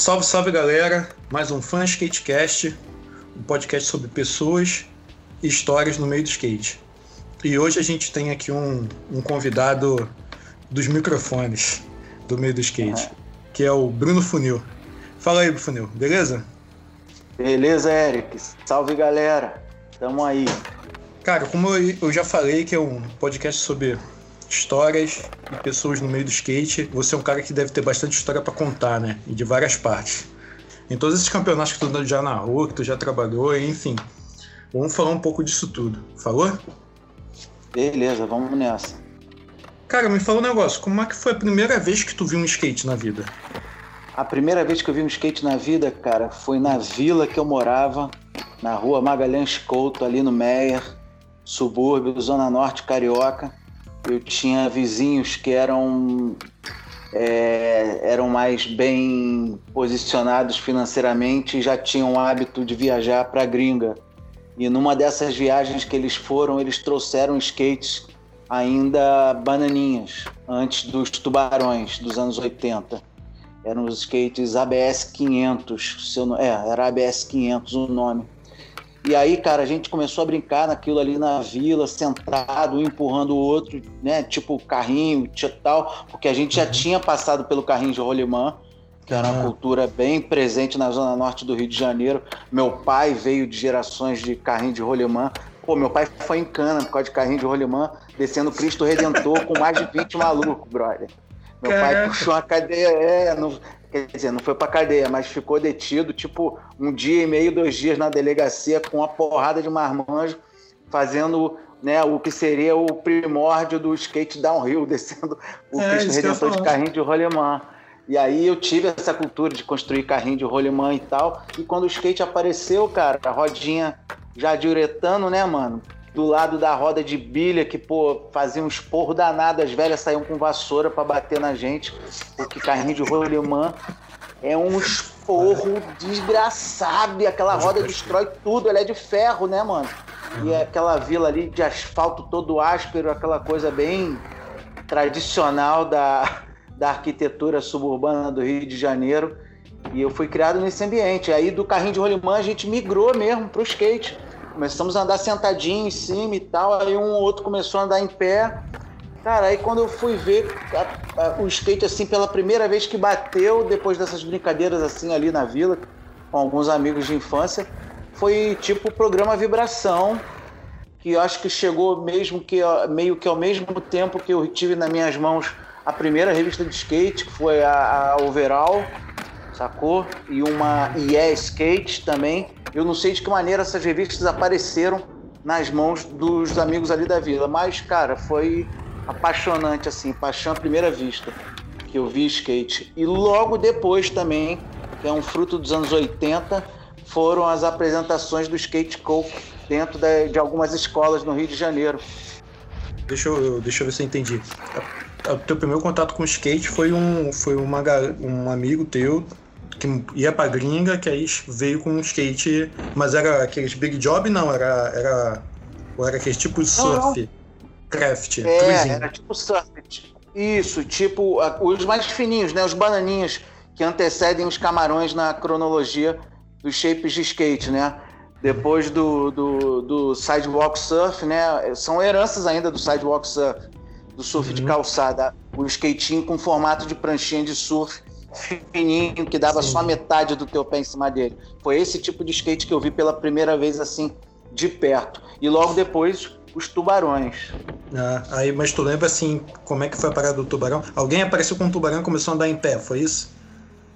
Salve, salve galera! Mais um Fã Skatecast, um podcast sobre pessoas e histórias no meio do skate. E hoje a gente tem aqui um, um convidado dos microfones do meio do skate, que é o Bruno Funil. Fala aí, Funil, beleza? Beleza, Eric. Salve galera, tamo aí. Cara, como eu já falei que é um podcast sobre histórias e pessoas no meio do skate. Você é um cara que deve ter bastante história para contar, né? E de várias partes. Em todos esses campeonatos que tu já narrou, que tu já trabalhou, enfim. Vamos falar um pouco disso tudo. Falou? Beleza, vamos nessa. Cara, me fala um negócio. Como é que foi a primeira vez que tu viu um skate na vida? A primeira vez que eu vi um skate na vida, cara, foi na vila que eu morava, na rua Magalhães Couto, ali no Meier, subúrbio, Zona Norte Carioca eu tinha vizinhos que eram é, eram mais bem posicionados financeiramente e já tinham o hábito de viajar para a gringa. E numa dessas viagens que eles foram, eles trouxeram skates ainda bananinhas, antes dos tubarões dos anos 80. Eram os skates ABS 500, se eu não, é, era ABS 500 o nome. E aí, cara, a gente começou a brincar naquilo ali na vila, sentado, um empurrando o outro, né? Tipo carrinho, tal, porque a gente já uhum. tinha passado pelo carrinho de rolimã, que era uma cultura bem presente na zona norte do Rio de Janeiro. Meu pai veio de gerações de carrinho de rolimã. Pô, meu pai foi em cana por causa de carrinho de rolimã, descendo Cristo Redentor com mais de 20 malucos, brother. Meu Caraca. pai puxou uma cadeia, é, no, Quer dizer, não foi pra cadeia, mas ficou detido, tipo, um dia e meio, dois dias na delegacia com uma porrada de marmanjo, fazendo né, o que seria o primórdio do skate downhill, descendo o é, Cristo Redentor de carrinho de rolemã. E aí eu tive essa cultura de construir carrinho de rolemã e tal. E quando o skate apareceu, cara, a rodinha já de uretano, né, mano? Do lado da roda de bilha, que, pô, fazia um esporro danado, as velhas saíam com vassoura para bater na gente, porque carrinho de rolimã é um esporro desgraçado, e aquela roda destrói tudo, ela é de ferro, né, mano? E é aquela vila ali de asfalto todo áspero, aquela coisa bem tradicional da, da arquitetura suburbana do Rio de Janeiro. E eu fui criado nesse ambiente. Aí do carrinho de rolimã a gente migrou mesmo pro skate Começamos a andar sentadinho em cima e tal, aí um ou outro começou a andar em pé. Cara, aí quando eu fui ver a, a, o skate assim pela primeira vez que bateu, depois dessas brincadeiras assim ali na vila, com alguns amigos de infância, foi tipo o programa Vibração, que eu acho que chegou mesmo que meio que ao mesmo tempo que eu tive nas minhas mãos a primeira revista de skate, que foi a, a Overall, sacou? E uma IE Skate também. Eu não sei de que maneira essas revistas apareceram nas mãos dos amigos ali da vila, mas, cara, foi apaixonante, assim, paixão à primeira vista que eu vi skate. E logo depois também, que é um fruto dos anos 80, foram as apresentações do Skate Coke dentro de algumas escolas no Rio de Janeiro. Deixa eu, deixa eu ver se eu entendi. O teu primeiro contato com o skate foi um, foi uma, um amigo teu que ia pra gringa, que aí veio com um skate, mas era aqueles big job, não, era. era era aquele tipo de surf, craft, é, cruising. era tipo surf. Isso, tipo os mais fininhos, né? Os bananinhos que antecedem os camarões na cronologia dos shapes de skate, né? Depois do, do, do sidewalk surf, né? São heranças ainda do sidewalk surf, do surf uhum. de calçada. O skatinho com formato de pranchinha de surf fininho que dava Sim. só metade do teu pé em cima dele. Foi esse tipo de skate que eu vi pela primeira vez assim de perto. E logo depois os tubarões. Ah, aí, mas tu lembra assim como é que foi a parada do tubarão? Alguém apareceu com um tubarão e começou a andar em pé, foi isso?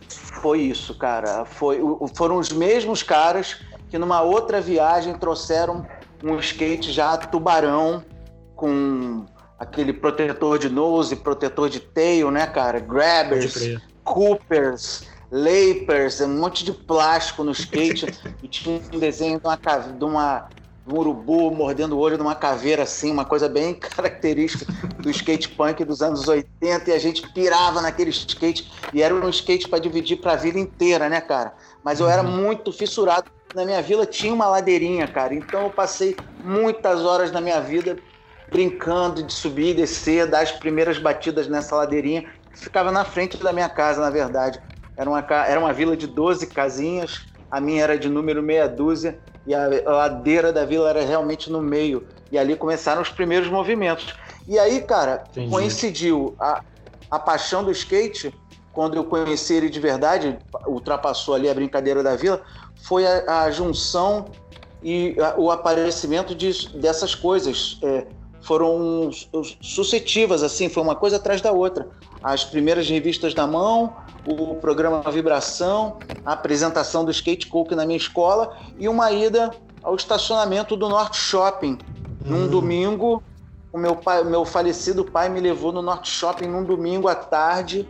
Foi isso, cara. Foi, foram os mesmos caras que numa outra viagem trouxeram um skate já tubarão com aquele protetor de nose, protetor de tail, né, cara? Grabbers, Coopers, Lapers, um monte de plástico no skate. e tinha um desenho de uma, de uma um urubu mordendo o olho de uma caveira assim, uma coisa bem característica do skate punk dos anos 80 e a gente pirava naquele skate e era um skate para dividir para a vida inteira, né, cara? Mas eu era uhum. muito fissurado. Na minha vila tinha uma ladeirinha, cara, então eu passei muitas horas na minha vida brincando de subir e descer, dar as primeiras batidas nessa ladeirinha ficava na frente da minha casa, na verdade. Era uma, era uma vila de 12 casinhas, a minha era de número meia dúzia, e a ladeira da vila era realmente no meio. E ali começaram os primeiros movimentos. E aí, cara, Entendi. coincidiu a, a paixão do skate, quando eu conheci ele de verdade, ultrapassou ali a brincadeira da vila, foi a, a junção e a, o aparecimento de, dessas coisas. É, foram sucessivas, assim, foi uma coisa atrás da outra. As primeiras revistas da mão, o programa Vibração, a apresentação do Skate Coke na minha escola e uma ida ao estacionamento do Norte Shopping. Num hum. domingo, o meu, pai, meu falecido pai me levou no Norte Shopping num domingo à tarde.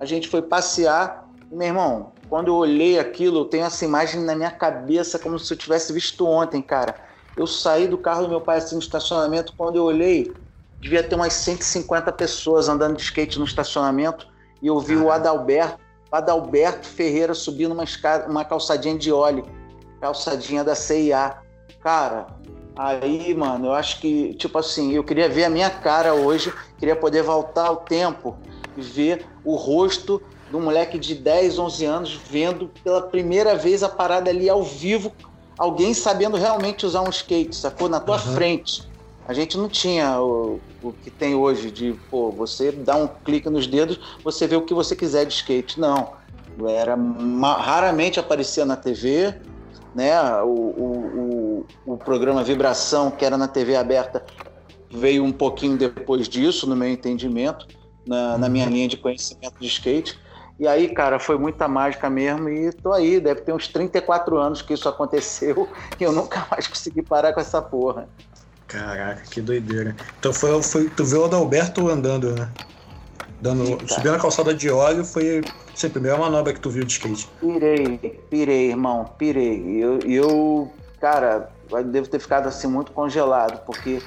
A gente foi passear. Meu irmão, quando eu olhei aquilo, eu tenho essa imagem na minha cabeça como se eu tivesse visto ontem, cara. Eu saí do carro do meu pai assim no estacionamento, quando eu olhei, devia ter umas 150 pessoas andando de skate no estacionamento. E eu vi o Adalberto, Adalberto Ferreira subindo uma, escada, uma calçadinha de óleo, calçadinha da CIA. Cara, aí, mano, eu acho que, tipo assim, eu queria ver a minha cara hoje, queria poder voltar ao tempo e ver o rosto de um moleque de 10, 11 anos vendo pela primeira vez a parada ali ao vivo, alguém sabendo realmente usar um skate, sacou? Na tua uhum. frente. A gente não tinha o, o que tem hoje de, pô, você dá um clique nos dedos, você vê o que você quiser de skate. Não. Era raramente aparecia na TV, né? O, o, o, o programa Vibração, que era na TV aberta, veio um pouquinho depois disso, no meu entendimento, na, na minha linha de conhecimento de skate. E aí, cara, foi muita mágica mesmo e tô aí, deve ter uns 34 anos que isso aconteceu e eu nunca mais consegui parar com essa porra. Caraca, que doideira. Então foi, foi tu viu o Adalberto andando, né? Dando, subindo a calçada de óleo foi a primeira manobra que tu viu de skate. Pirei, pirei, irmão, pirei. E eu, eu, cara, devo ter ficado assim muito congelado, porque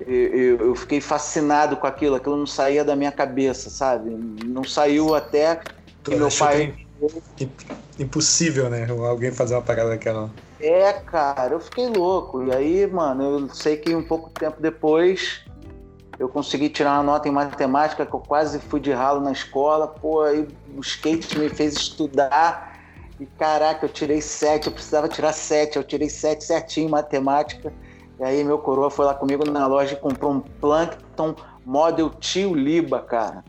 eu, eu, fiquei fascinado com aquilo, aquilo não saía da minha cabeça, sabe? Não saiu até que meu pai. Impossível, né? Alguém fazer uma parada daquela. É, cara, eu fiquei louco. E aí, mano, eu sei que um pouco tempo depois eu consegui tirar uma nota em matemática que eu quase fui de ralo na escola. Pô, aí o skate me fez estudar. E caraca, eu tirei sete, eu precisava tirar sete, eu tirei sete certinho em matemática. E aí meu coroa foi lá comigo na loja e comprou um Plankton Model Tio Liba, cara.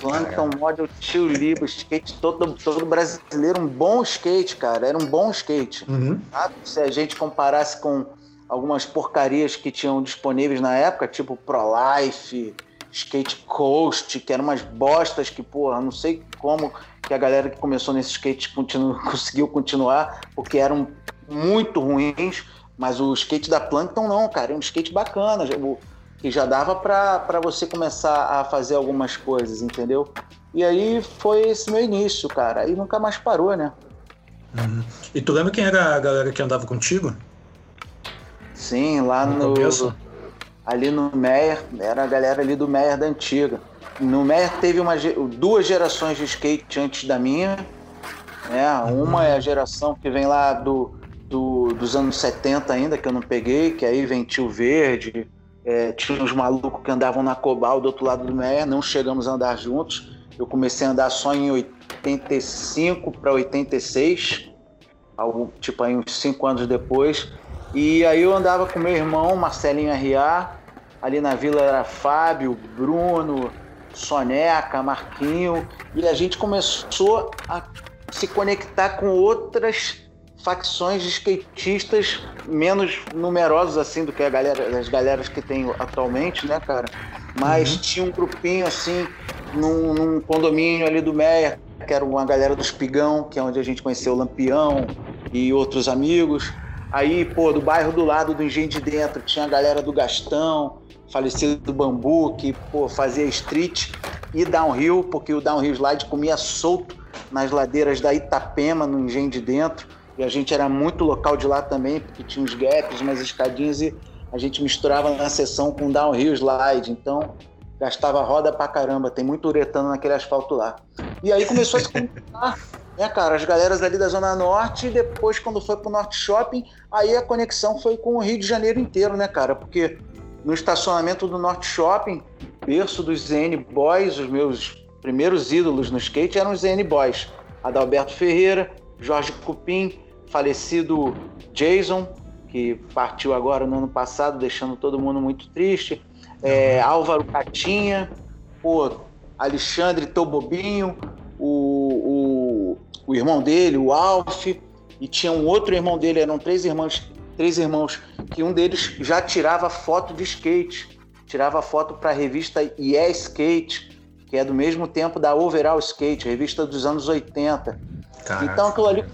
Plankton Model Tio Liba, skate todo, todo brasileiro, um bom skate, cara. Era um bom skate. Uhum. Se a gente comparasse com algumas porcarias que tinham disponíveis na época, tipo Pro Life, Skate Coast, que eram umas bostas que, porra, não sei como que a galera que começou nesse skate continu conseguiu continuar, porque eram muito ruins. Mas o skate da Plankton não, cara, é um skate bacana, que já dava para você começar a fazer algumas coisas, entendeu? E aí foi esse meu início, cara. Aí nunca mais parou, né? Uhum. E tu lembra quem era a galera que andava contigo? Sim, lá no. no ali no Meyer, era a galera ali do Meyer da antiga. No Meyer teve uma, duas gerações de skate antes da minha. Né? Uma é a geração que vem lá do, do, dos anos 70 ainda, que eu não peguei, que aí vem Tio Verde, é, tinha uns malucos que andavam na Cobal do outro lado do Meia, não chegamos a andar juntos. Eu comecei a andar só em 85 para 86, algo, tipo aí uns 5 anos depois. E aí eu andava com meu irmão, Marcelinho R.A., ali na vila era Fábio, Bruno, Soneca, Marquinho, e a gente começou a se conectar com outras facções de skatistas menos numerosos assim do que a galera, as galeras que tem atualmente, né, cara? Mas uhum. tinha um grupinho assim num, num, condomínio ali do Meia, que era uma galera do Espigão, que é onde a gente conheceu o Lampião e outros amigos. Aí, pô, do bairro do lado do Engenho de Dentro, tinha a galera do Gastão, falecido do Bambu, que, pô, fazia street e downhill, porque o downhill slide comia solto nas ladeiras da Itapema, no Engenho de Dentro. E a gente era muito local de lá também, porque tinha uns gaps, umas escadinhas e a gente misturava na sessão com downhill slide. Então, gastava roda pra caramba. Tem muito uretano naquele asfalto lá. E aí começou a se conectar, né, cara? As galeras ali da Zona Norte. E depois, quando foi pro Norte Shopping, aí a conexão foi com o Rio de Janeiro inteiro, né, cara? Porque no estacionamento do Norte Shopping, berço dos ZN Boys, os meus primeiros ídolos no skate eram os ZN Boys. Adalberto Ferreira, Jorge Cupim, falecido Jason, que partiu agora no ano passado, deixando todo mundo muito triste. É, Álvaro Catinha, pô, Alexandre Tobobinho, o, o, o irmão dele, o Alf, e tinha um outro irmão dele, eram três irmãos, três irmãos, que um deles já tirava foto de skate, tirava foto para a revista Yeah Skate, que é do mesmo tempo da Overall Skate, revista dos anos 80. Caraca. Então aquilo ali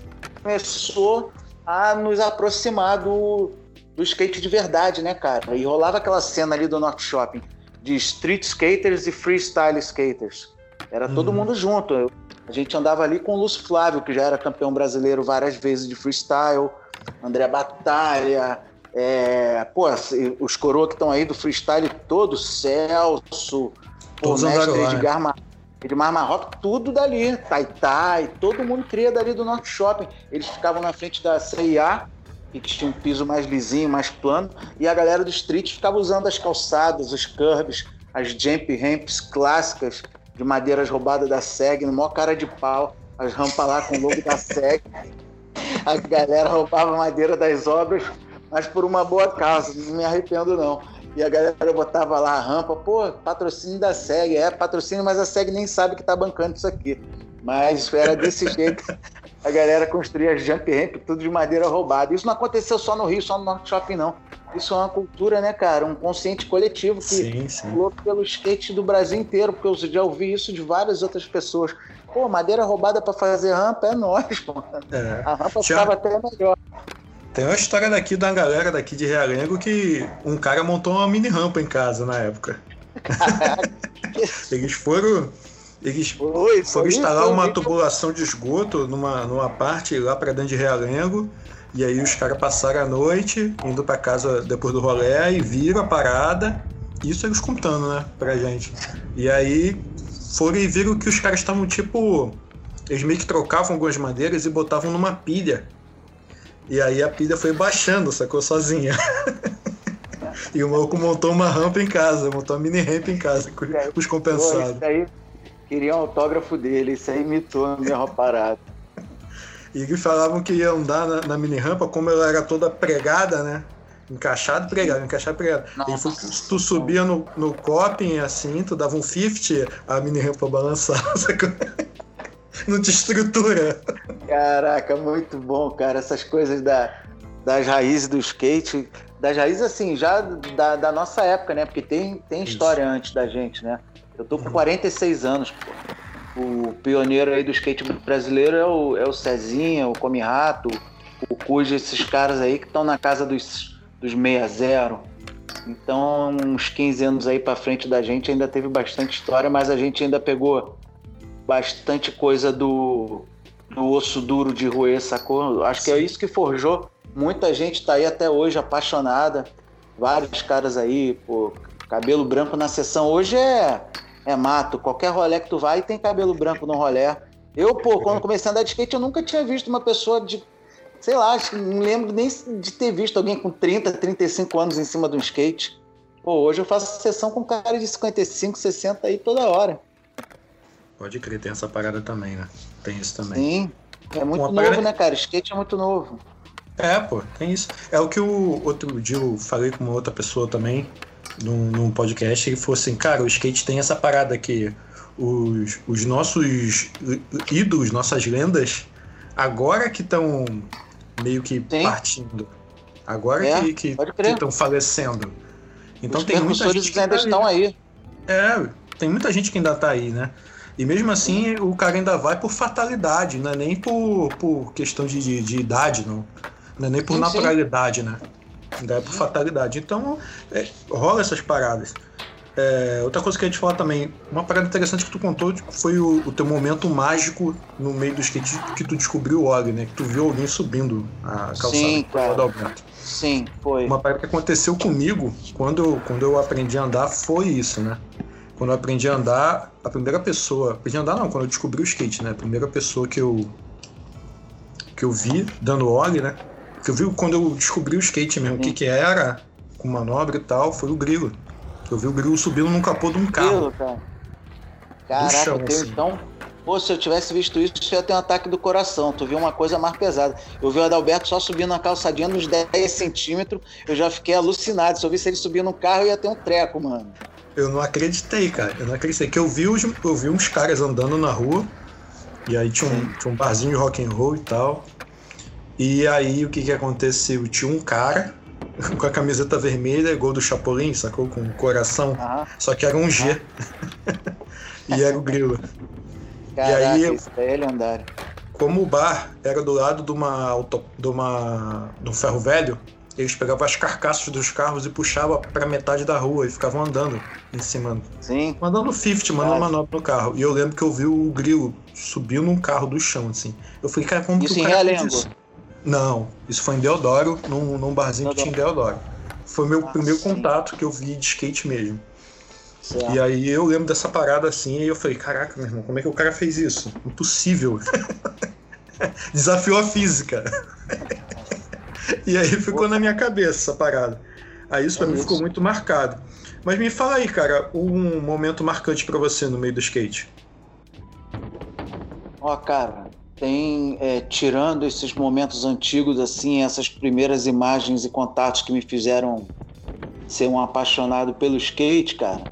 começou a nos aproximar do, do skate de verdade, né, cara? E rolava aquela cena ali do North Shopping de street skaters e freestyle skaters. Era todo uhum. mundo junto. A gente andava ali com o Lúcio Flávio, que já era campeão brasileiro várias vezes de freestyle, André Batalha, é, pô, os coroas que estão aí do freestyle todo, Celso, o mestre Edgar, Mar... Edmar Marroca, tudo dali, Tai Tai, todo mundo cria dali do Norte Shopping. Eles ficavam na frente da CIA, que tinha um piso mais lisinho, mais plano, e a galera do street ficava usando as calçadas, os curbs, as jump ramps clássicas de madeiras roubadas da SEG, no maior cara de pau, as rampas lá com o logo da SEG. A galera roubava madeira das obras, mas por uma boa causa, não me arrependo não. E a galera botava lá a rampa, pô, patrocínio da SEG, é patrocínio, mas a SEG nem sabe que tá bancando isso aqui. Mas era desse jeito. A galera construía jump ramp, tudo de madeira roubada. Isso não aconteceu só no Rio, só no Norte Shopping, não. Isso é uma cultura, né, cara? Um consciente coletivo que sim, sim. pelo skate do Brasil inteiro, porque eu já ouvi isso de várias outras pessoas. Pô, madeira roubada para fazer rampa é nós, pô. É. A rampa ficava até melhor. Tem uma história daqui da galera daqui de Realengo que um cara montou uma mini rampa em casa na época. eles foram. Eles foram instalar uma tubulação de esgoto numa, numa parte lá para dentro de Realengo. E aí os caras passaram a noite indo para casa depois do rolê e viram a parada. Isso eles contando, né, pra gente. E aí foram e viram que os caras estavam tipo. Eles meio que trocavam algumas madeiras e botavam numa pilha e aí a pilha foi baixando, sacou sozinha. e o maluco montou uma rampa em casa, montou uma mini rampa em casa com os compensados. Pô, isso aí queria um autógrafo dele, isso aí imitou a minha parada. E falavam que ia andar na, na, mini rampa, como ela era toda pregada, né? Encaixado, pregado, encaixado, pregado. E foi, tu subia no, no coping assim, tu dava um 50, a mini rampa balançava, sacou? não te estrutura. Caraca, muito bom, cara. Essas coisas da, das raízes do skate. Das raízes, assim, já da, da nossa época, né? Porque tem, tem história antes da gente, né? Eu tô com 46 anos, pô. O pioneiro aí do skate brasileiro é o, é o Cezinha, o Come Rato, o Cujo, esses caras aí que estão na casa dos, dos 60. Então, uns 15 anos aí para frente da gente ainda teve bastante história, mas a gente ainda pegou bastante coisa do, do osso duro de roer, sacou? Acho que é isso que forjou. Muita gente tá aí até hoje apaixonada. Vários caras aí, pô, cabelo branco na sessão. Hoje é, é mato. Qualquer rolê que tu vai tem cabelo branco no rolê. Eu, pô, quando comecei a andar de skate, eu nunca tinha visto uma pessoa de. Sei lá, não lembro nem de ter visto alguém com 30, 35 anos em cima de um skate. Pô, hoje eu faço sessão com cara de 55, 60 aí toda hora. Pode crer, tem essa parada também, né? Tem isso também. Sim, é muito Uma novo, parada... né, cara? Skate é muito novo. É, pô, tem isso. É o que o outro dia eu falei com uma outra pessoa também, num, num podcast, ele falou assim, cara, o skate tem essa parada que os, os nossos ídolos, nossas lendas, agora que estão meio que Sim. partindo. Agora é, que estão falecendo. Então os tem muita gente que ainda estão aí. É, tem muita gente que ainda tá aí, né? E mesmo assim, o cara ainda vai por fatalidade, não é nem por, por questão de, de, de idade, não. Não é nem por sim, naturalidade, sim. né? Ainda é por fatalidade. Então, é, rola essas paradas. É, outra coisa que a gente fala também, uma parada interessante que tu contou foi o, o teu momento mágico no meio do skate que tu descobriu o Og, né? Que tu viu alguém subindo a calçada Sim, claro. Sim, foi. Uma parada que aconteceu comigo quando, quando eu aprendi a andar foi isso, né? Quando eu aprendi a andar, a primeira pessoa. Aprendi a andar não, quando eu descobri o skate, né? A primeira pessoa que eu. que eu vi dando óleo, né? Que eu vi quando eu descobri o skate mesmo, o que, que era, com manobra e tal, foi o grilo. Eu vi o grilo subindo num capô de um carro. Grilo, cara. Caraca, chão, assim. então. Pô, se eu tivesse visto isso, eu ia ter um ataque do coração. Tu viu uma coisa mais pesada. Eu vi o Adalberto só subindo na calçadinha nos 10 centímetros, eu já fiquei alucinado. Se eu visse ele subir no carro, eu ia ter um treco, mano. Eu não acreditei, cara. Eu não acreditei. Que eu vi, os, eu vi uns caras andando na rua, e aí tinha um, tinha um barzinho de rock and roll e tal. E aí o que que aconteceu? Tinha um cara com a camiseta vermelha, igual do Chapolin, sacou? Com o coração. Ah. Só que era um G. Ah. e era o grilo. Caraca, e aí, isso é lendário. Como o bar era do lado de uma, auto, de uma de um ferro velho, eles pegavam as carcaças dos carros e puxavam para metade da rua e ficavam andando em cima. Sim. Mandando 50, mandando manobra no carro. E eu lembro que eu vi o grilo subir num carro do chão, assim. Eu falei, cara, como isso que o cara fez isso? Não, isso foi em Deodoro, num, num barzinho Deodoro. que tinha em Deodoro. Foi o meu ah, primeiro sim. contato que eu vi de skate mesmo. Certo. E aí eu lembro dessa parada assim, e eu falei, caraca, meu irmão, como é que o cara fez isso? Impossível. Desafiou a física. e aí ficou na minha cabeça essa parada. Aí isso pra é mim isso. ficou muito marcado. Mas me fala aí, cara, um momento marcante para você no meio do skate. Ó, oh, cara, tem, é, tirando esses momentos antigos, assim, essas primeiras imagens e contatos que me fizeram ser um apaixonado pelo skate, cara,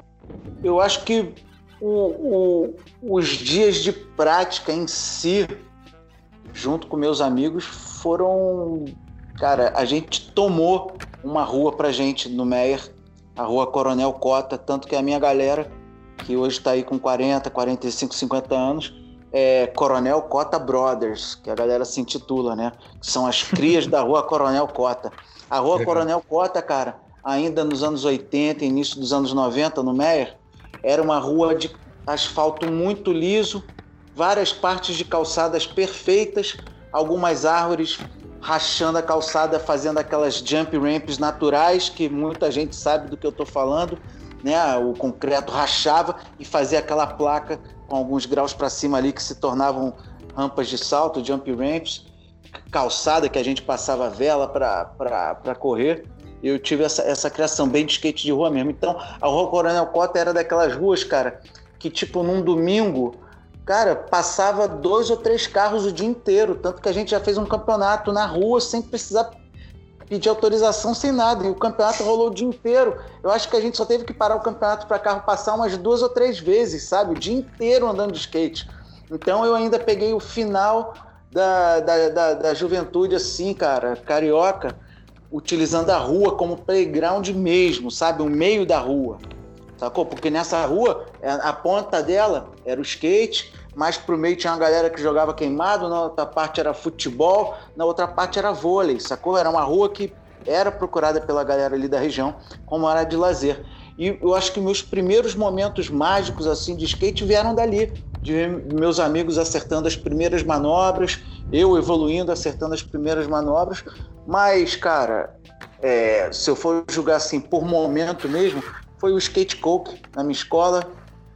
eu acho que o, o, os dias de prática em si, junto com meus amigos, foram. Cara, a gente tomou uma rua pra gente no Meyer, a rua Coronel Cota, tanto que a minha galera, que hoje está aí com 40, 45, 50 anos, é Coronel Cota Brothers, que a galera se intitula, né? Que são as crias da rua Coronel Cota. A rua Legal. Coronel Cota, cara, ainda nos anos 80, início dos anos 90, no Meyer, era uma rua de asfalto muito liso, várias partes de calçadas perfeitas, algumas árvores rachando a calçada, fazendo aquelas jump ramps naturais, que muita gente sabe do que eu estou falando. Né? O concreto rachava e fazia aquela placa com alguns graus para cima ali que se tornavam rampas de salto, jump ramps, calçada que a gente passava vela para correr eu tive essa, essa criação bem de skate de rua mesmo. Então, a Rua Coronel Cota era daquelas ruas, cara, que tipo num domingo, cara, passava dois ou três carros o dia inteiro. Tanto que a gente já fez um campeonato na rua sem precisar pedir autorização, sem nada. E o campeonato rolou o dia inteiro. Eu acho que a gente só teve que parar o campeonato para carro passar umas duas ou três vezes, sabe? O dia inteiro andando de skate. Então eu ainda peguei o final da, da, da, da juventude assim, cara, carioca utilizando a rua como playground mesmo, sabe? O meio da rua. Sacou? Porque nessa rua, é, a ponta dela era o skate, mais pro meio tinha uma galera que jogava queimado, na outra parte era futebol, na outra parte era vôlei, sacou? Era uma rua que era procurada pela galera ali da região como área de lazer. E eu acho que meus primeiros momentos mágicos assim de skate vieram dali, de meus amigos acertando as primeiras manobras, eu evoluindo, acertando as primeiras manobras. Mas, cara, é, se eu for julgar assim por momento mesmo, foi o skate coke na minha escola,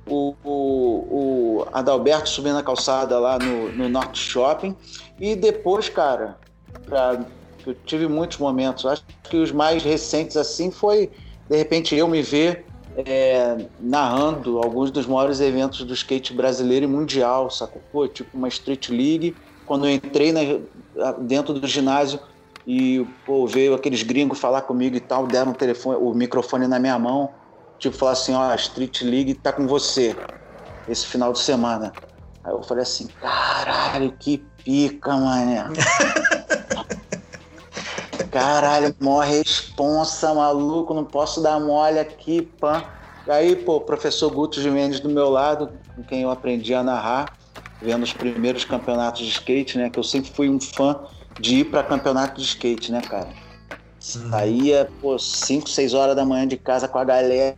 o, o, o Adalberto subindo a calçada lá no, no Norte Shopping. E depois, cara, pra, eu tive muitos momentos. Acho que os mais recentes assim foi, de repente, eu me ver é, narrando alguns dos maiores eventos do skate brasileiro e mundial, sacou? Pô, tipo uma Street League. Quando eu entrei na, dentro do ginásio e pô, veio aqueles gringos falar comigo e tal, deram o, telefone, o microfone na minha mão, tipo, falar assim, ó, a Street League tá com você esse final de semana. Aí eu falei assim, caralho, que pica, mané. Caralho, mó responsa, maluco, não posso dar mole aqui, pã. Aí, pô, o professor Guto Jimenez do meu lado, com quem eu aprendi a narrar, vendo os primeiros campeonatos de skate, né? Que eu sempre fui um fã de ir para campeonato de skate, né, cara? Uhum. Saía, pô, 5, 6 horas da manhã de casa com a galera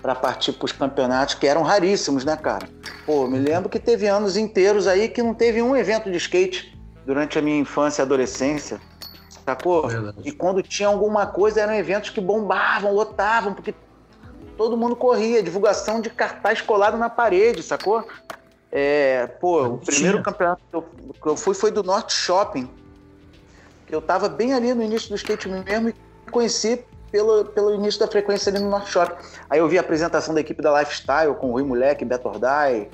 para partir para os campeonatos que eram raríssimos, né, cara? Pô, me lembro que teve anos inteiros aí que não teve um evento de skate durante a minha infância e adolescência sacou? Verdade. E quando tinha alguma coisa, eram eventos que bombavam, lotavam, porque todo mundo corria, divulgação de cartaz colado na parede, sacou? É, pô, o primeiro campeonato que eu, que eu, fui foi do Norte Shopping. Eu tava bem ali no início do skate mesmo e conheci pelo, pelo início da frequência ali no Norte Shopping. Aí eu vi a apresentação da equipe da Lifestyle com o Rui Moleque, Beto Ordai,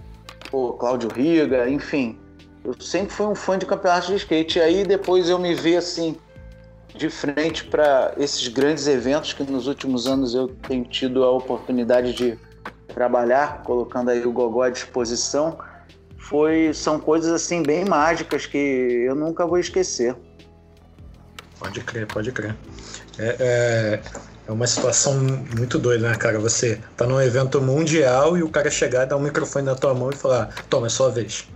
pô, Cláudio Riga, enfim. Eu sempre fui um fã de campeonatos de skate. Aí depois eu me vi assim, de frente para esses grandes eventos que nos últimos anos eu tenho tido a oportunidade de trabalhar, colocando aí o Gogó à disposição. Foi, são coisas assim bem mágicas que eu nunca vou esquecer. Pode crer, pode crer. É, é, é, uma situação muito doida, né, cara? Você tá num evento mundial e o cara chegar, dar um microfone na tua mão e falar: toma, é sua vez.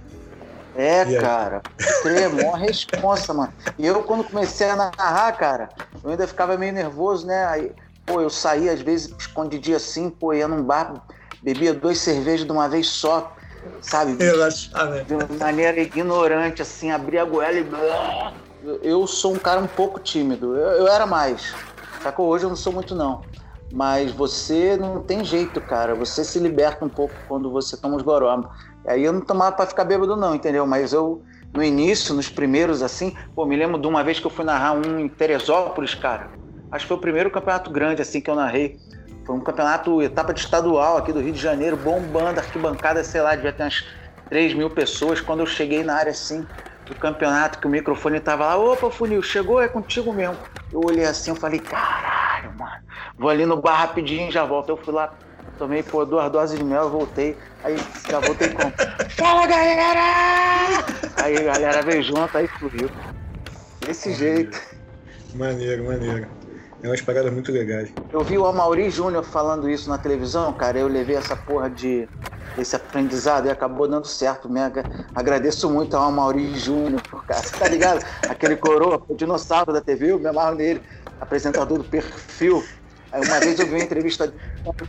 É, cara, crer, maior responsa, mano. E eu, quando comecei a narrar, cara, eu ainda ficava meio nervoso, né? Aí, pô, eu saía às vezes escondidinho assim, pô, ia num bar, bebia duas cervejas de uma vez só, sabe? Relaxar, né? De maneira ignorante, assim, abria a goela e eu sou um cara um pouco tímido. Eu, eu era mais. Que hoje eu não sou muito, não. Mas você não tem jeito, cara. Você se liberta um pouco quando você toma os goró. Aí eu não tomava pra ficar bêbado, não, entendeu? Mas eu, no início, nos primeiros, assim, pô, me lembro de uma vez que eu fui narrar um em Teresópolis, cara. Acho que foi o primeiro campeonato grande, assim, que eu narrei. Foi um campeonato, etapa de estadual aqui do Rio de Janeiro, bombando, arquibancada, sei lá, devia ter umas 3 mil pessoas. Quando eu cheguei na área, assim, do campeonato que o microfone tava lá, opa, Funil, chegou, é contigo mesmo. Eu olhei assim, eu falei, caralho, mano, vou ali no bar rapidinho e já volto. Eu fui lá, tomei pô, duas doses de mel, voltei, aí já voltei com. Fala galera! Aí a galera veio junto, aí fluiu. Desse maneiro. jeito. Maneiro, maneiro. É umas paradas muito legais. Eu vi o Amaury Júnior falando isso na televisão, cara. Eu levei essa porra de esse aprendizado e acabou dando certo. Me agradeço muito ao Mauri Júnior, cara. Tá ligado? Aquele coroa, o dinossauro da TV, eu me amarro nele, apresentador do perfil. Aí uma vez eu vi uma entrevista,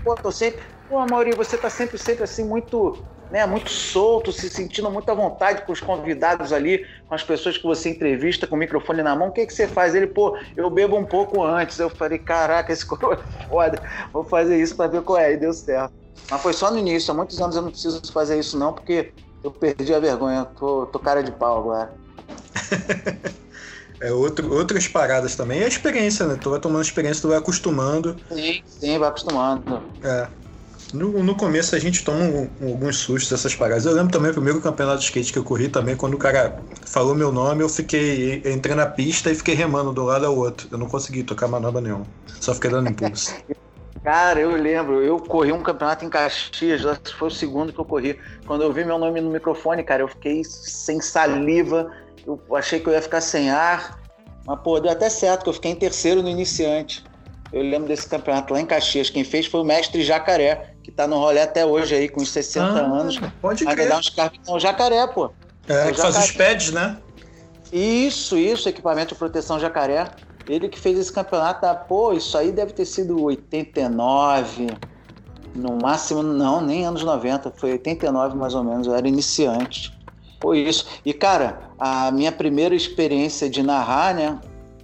pô, tô sempre, pô, Mauri, você tá sempre, sempre assim, muito, né, muito solto, se sentindo muito à vontade com os convidados ali, com as pessoas que você entrevista, com o microfone na mão, o que que você faz? Ele, pô, eu bebo um pouco antes. Eu falei, caraca, esse coroa é foda, vou fazer isso pra ver qual é, e deu certo. Mas foi só no início, há muitos anos eu não preciso fazer isso não, porque eu perdi a vergonha, tô, tô cara de pau agora. é outro, outras paradas também. E a experiência, né? Tu vai tomando experiência, tu vai acostumando. Sim, sim, vai acostumando. É. No, no começo a gente toma um, alguns sustos dessas paradas. Eu lembro também o primeiro campeonato de skate que eu corri também, quando o cara falou meu nome, eu fiquei. Entrei na pista e fiquei remando do lado ao outro. Eu não consegui tocar manobra nenhuma. Só fiquei dando impulso. Cara, eu lembro, eu corri um campeonato em Caxias, foi o segundo que eu corri. Quando eu vi meu nome no microfone, cara, eu fiquei sem saliva, eu achei que eu ia ficar sem ar, mas pô, deu até certo, que eu fiquei em terceiro no iniciante. Eu lembro desse campeonato lá em Caxias, quem fez foi o mestre Jacaré, que tá no rolê até hoje aí, com uns 60 ah, anos. Pode crer. dar uns carros Jacaré, pô. É, que faz os pads, né? Isso, isso, equipamento de proteção Jacaré. Ele que fez esse campeonato, tá, pô, isso aí deve ter sido 89, no máximo, não, nem anos 90, foi 89 mais ou menos, eu era iniciante. Foi isso. E, cara, a minha primeira experiência de narrar, né,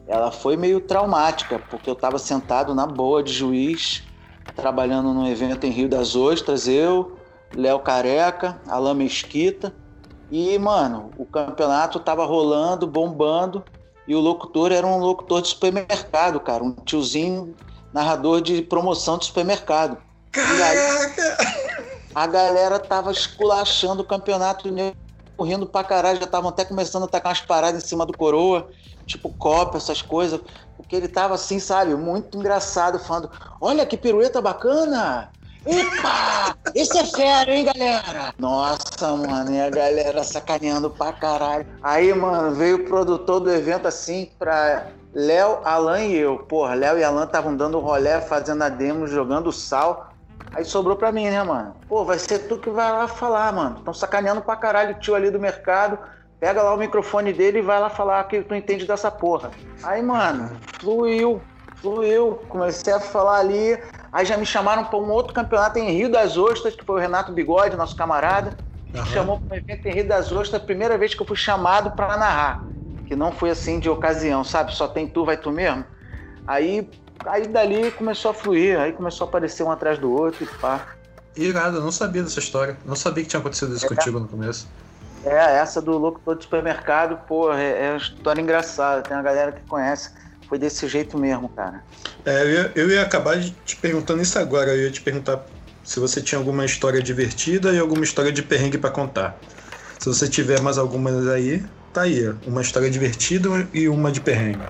ela foi meio traumática, porque eu estava sentado na boa de juiz, trabalhando num evento em Rio das Ostras, eu, Léo Careca, Alain Mesquita, e, mano, o campeonato tava rolando, bombando, e o locutor era um locutor de supermercado, cara, um tiozinho narrador de promoção de supermercado. Caraca! a galera tava esculachando o campeonato, correndo pra caralho, já estavam até começando a tacar umas paradas em cima do coroa, tipo copa, essas coisas, porque ele tava assim, sabe, muito engraçado, falando: Olha que pirueta bacana! Epa! Esse é sério, hein, galera? Nossa, mano, e a galera sacaneando pra caralho. Aí, mano, veio o produtor do evento assim pra Léo, Alan e eu. Porra, Léo e Alan estavam dando rolé, fazendo a demo, jogando sal. Aí sobrou pra mim, né, mano? Pô, vai ser tu que vai lá falar, mano. Tão sacaneando pra caralho o tio ali do mercado. Pega lá o microfone dele e vai lá falar que tu entende dessa porra. Aí, mano, fluiu, fluiu. Comecei a falar ali. Aí já me chamaram para um outro campeonato em Rio das Ostras, que foi o Renato Bigode, nosso camarada. Uhum. chamou para um evento em Rio das Ostras, a primeira vez que eu fui chamado para narrar. Que não foi assim de ocasião, sabe? Só tem tu, vai tu mesmo. Aí, aí dali começou a fluir, aí começou a aparecer um atrás do outro e pá. Irado, eu não sabia dessa história. Não sabia que tinha acontecido isso é. contigo no começo. É, essa do louco todo de supermercado, pô, é, é uma história engraçada. Tem uma galera que conhece. Foi desse jeito mesmo, cara. É, eu ia, eu ia acabar te perguntando isso agora. Eu ia te perguntar se você tinha alguma história divertida e alguma história de perrengue para contar. Se você tiver mais algumas aí, tá aí. Uma história divertida e uma de perrengue.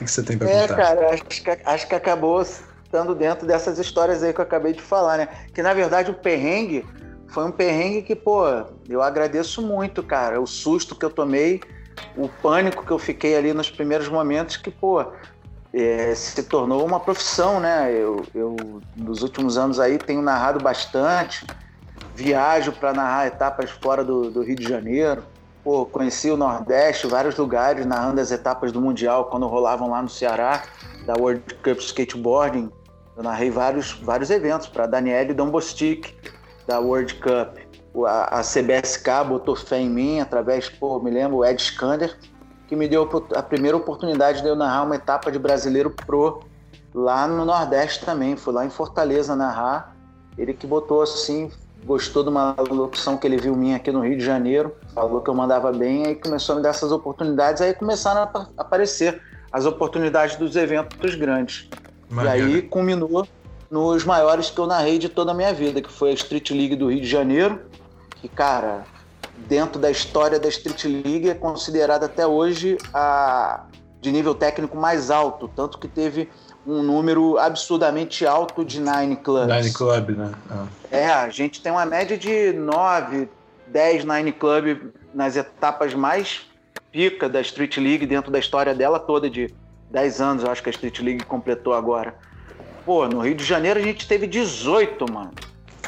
O que você tem para é, contar? É, cara, acho que, acho que acabou estando dentro dessas histórias aí que eu acabei de falar, né? Que na verdade o perrengue foi um perrengue que, pô, eu agradeço muito, cara. O susto que eu tomei, o pânico que eu fiquei ali nos primeiros momentos, que, pô, é, se tornou uma profissão, né? Eu, eu, nos últimos anos aí, tenho narrado bastante, viajo para narrar etapas fora do, do, Rio de Janeiro. Pô, conheci o Nordeste, vários lugares, narrando as etapas do Mundial quando rolavam lá no Ceará, da World Cup Skateboarding. Eu narrei vários, vários eventos para Daniele Dombostic, da World Cup. A, a CBSK botou fé em mim através, pô, me lembro, o Ed Skander, que me deu a primeira oportunidade de eu narrar uma etapa de Brasileiro Pro lá no Nordeste também. Fui lá em Fortaleza narrar. Ele que botou assim, gostou de uma opção que ele viu minha aqui no Rio de Janeiro, falou que eu mandava bem, aí começou a me dar essas oportunidades, aí começaram a aparecer as oportunidades dos eventos grandes. E aí culminou nos maiores que eu narrei de toda a minha vida, que foi a Street League do Rio de Janeiro, que, cara, dentro da história da Street League é considerada até hoje a de nível técnico mais alto, tanto que teve um número absurdamente alto de Nine Clubs. Nine Club, né? Ah. É, a gente tem uma média de 9, 10 Nine Club nas etapas mais pica da Street League dentro da história dela toda de 10 anos, eu acho que a Street League completou agora. Pô, no Rio de Janeiro a gente teve 18, mano.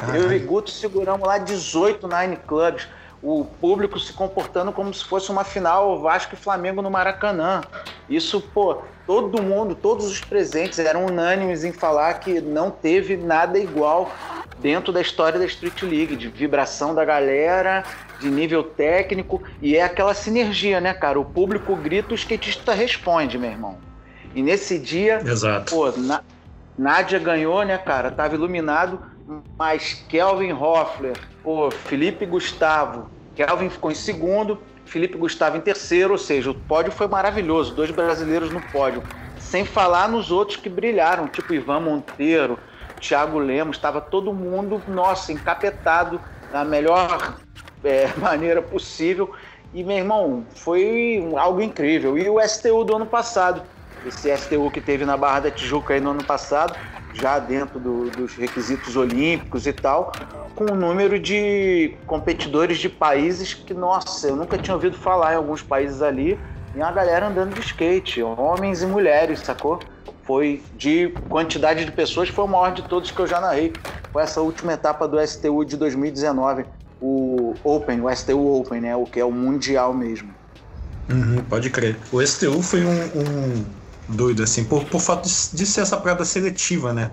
Caralho. Eu e Guto seguramos lá 18 Nine Clubs. O público se comportando como se fosse uma final Vasco e Flamengo no Maracanã. Isso, pô, todo mundo, todos os presentes eram unânimes em falar que não teve nada igual dentro da história da Street League, de vibração da galera, de nível técnico, e é aquela sinergia, né, cara? O público grita, o skatista responde, meu irmão. E nesse dia, Exato. pô, na, Nádia ganhou, né, cara? Tava iluminado, mas Kelvin Hoffler, pô, Felipe Gustavo. Kelvin ficou em segundo, Felipe Gustavo em terceiro, ou seja, o pódio foi maravilhoso, dois brasileiros no pódio. Sem falar nos outros que brilharam, tipo Ivan Monteiro, Thiago Lemos, estava todo mundo, nossa, encapetado da melhor é, maneira possível. E, meu irmão, foi algo incrível. E o STU do ano passado, esse STU que teve na Barra da Tijuca aí no ano passado, já dentro do, dos requisitos olímpicos e tal, com um número de competidores de países que, nossa, eu nunca tinha ouvido falar em alguns países ali, e uma galera andando de skate, homens e mulheres, sacou? Foi de quantidade de pessoas, foi o maior de todos que eu já narrei. Foi essa última etapa do STU de 2019, o Open, o STU Open, né? O que é o mundial mesmo. Uhum, pode crer. O STU foi um, um doido, assim, por, por fato de, de ser essa prova seletiva, né?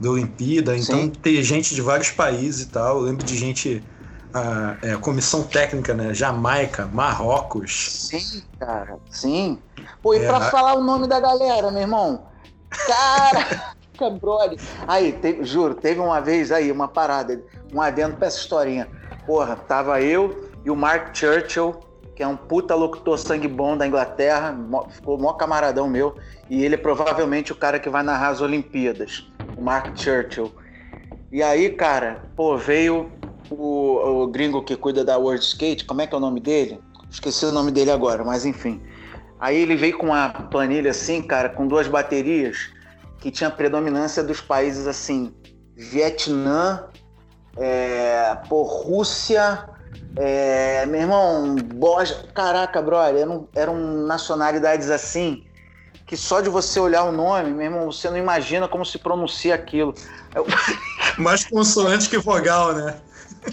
Da Olimpíada, então Sim. ter gente de vários países e tal. Eu lembro de gente. A, é, comissão técnica, né? Jamaica, Marrocos. Sim, cara, sim. Pô, e é, pra a... falar o nome da galera, meu irmão? Caraca, brother. Aí, te, juro, teve uma vez aí, uma parada, um adendo pra essa historinha. Porra, tava eu e o Mark Churchill que é um puta locutor sangue bom da Inglaterra, ficou mó camaradão meu, e ele é provavelmente o cara que vai narrar as Olimpíadas, o Mark Churchill. E aí, cara, pô, veio o, o gringo que cuida da World Skate, como é que é o nome dele? Esqueci o nome dele agora, mas enfim. Aí ele veio com uma planilha assim, cara, com duas baterias, que tinha predominância dos países assim, Vietnã, é, por Rússia, é, meu irmão, Borja, caraca, brother, eram, eram nacionalidades assim que só de você olhar o nome, meu irmão, você não imagina como se pronuncia aquilo. Eu... Mais consoante que vogal, né?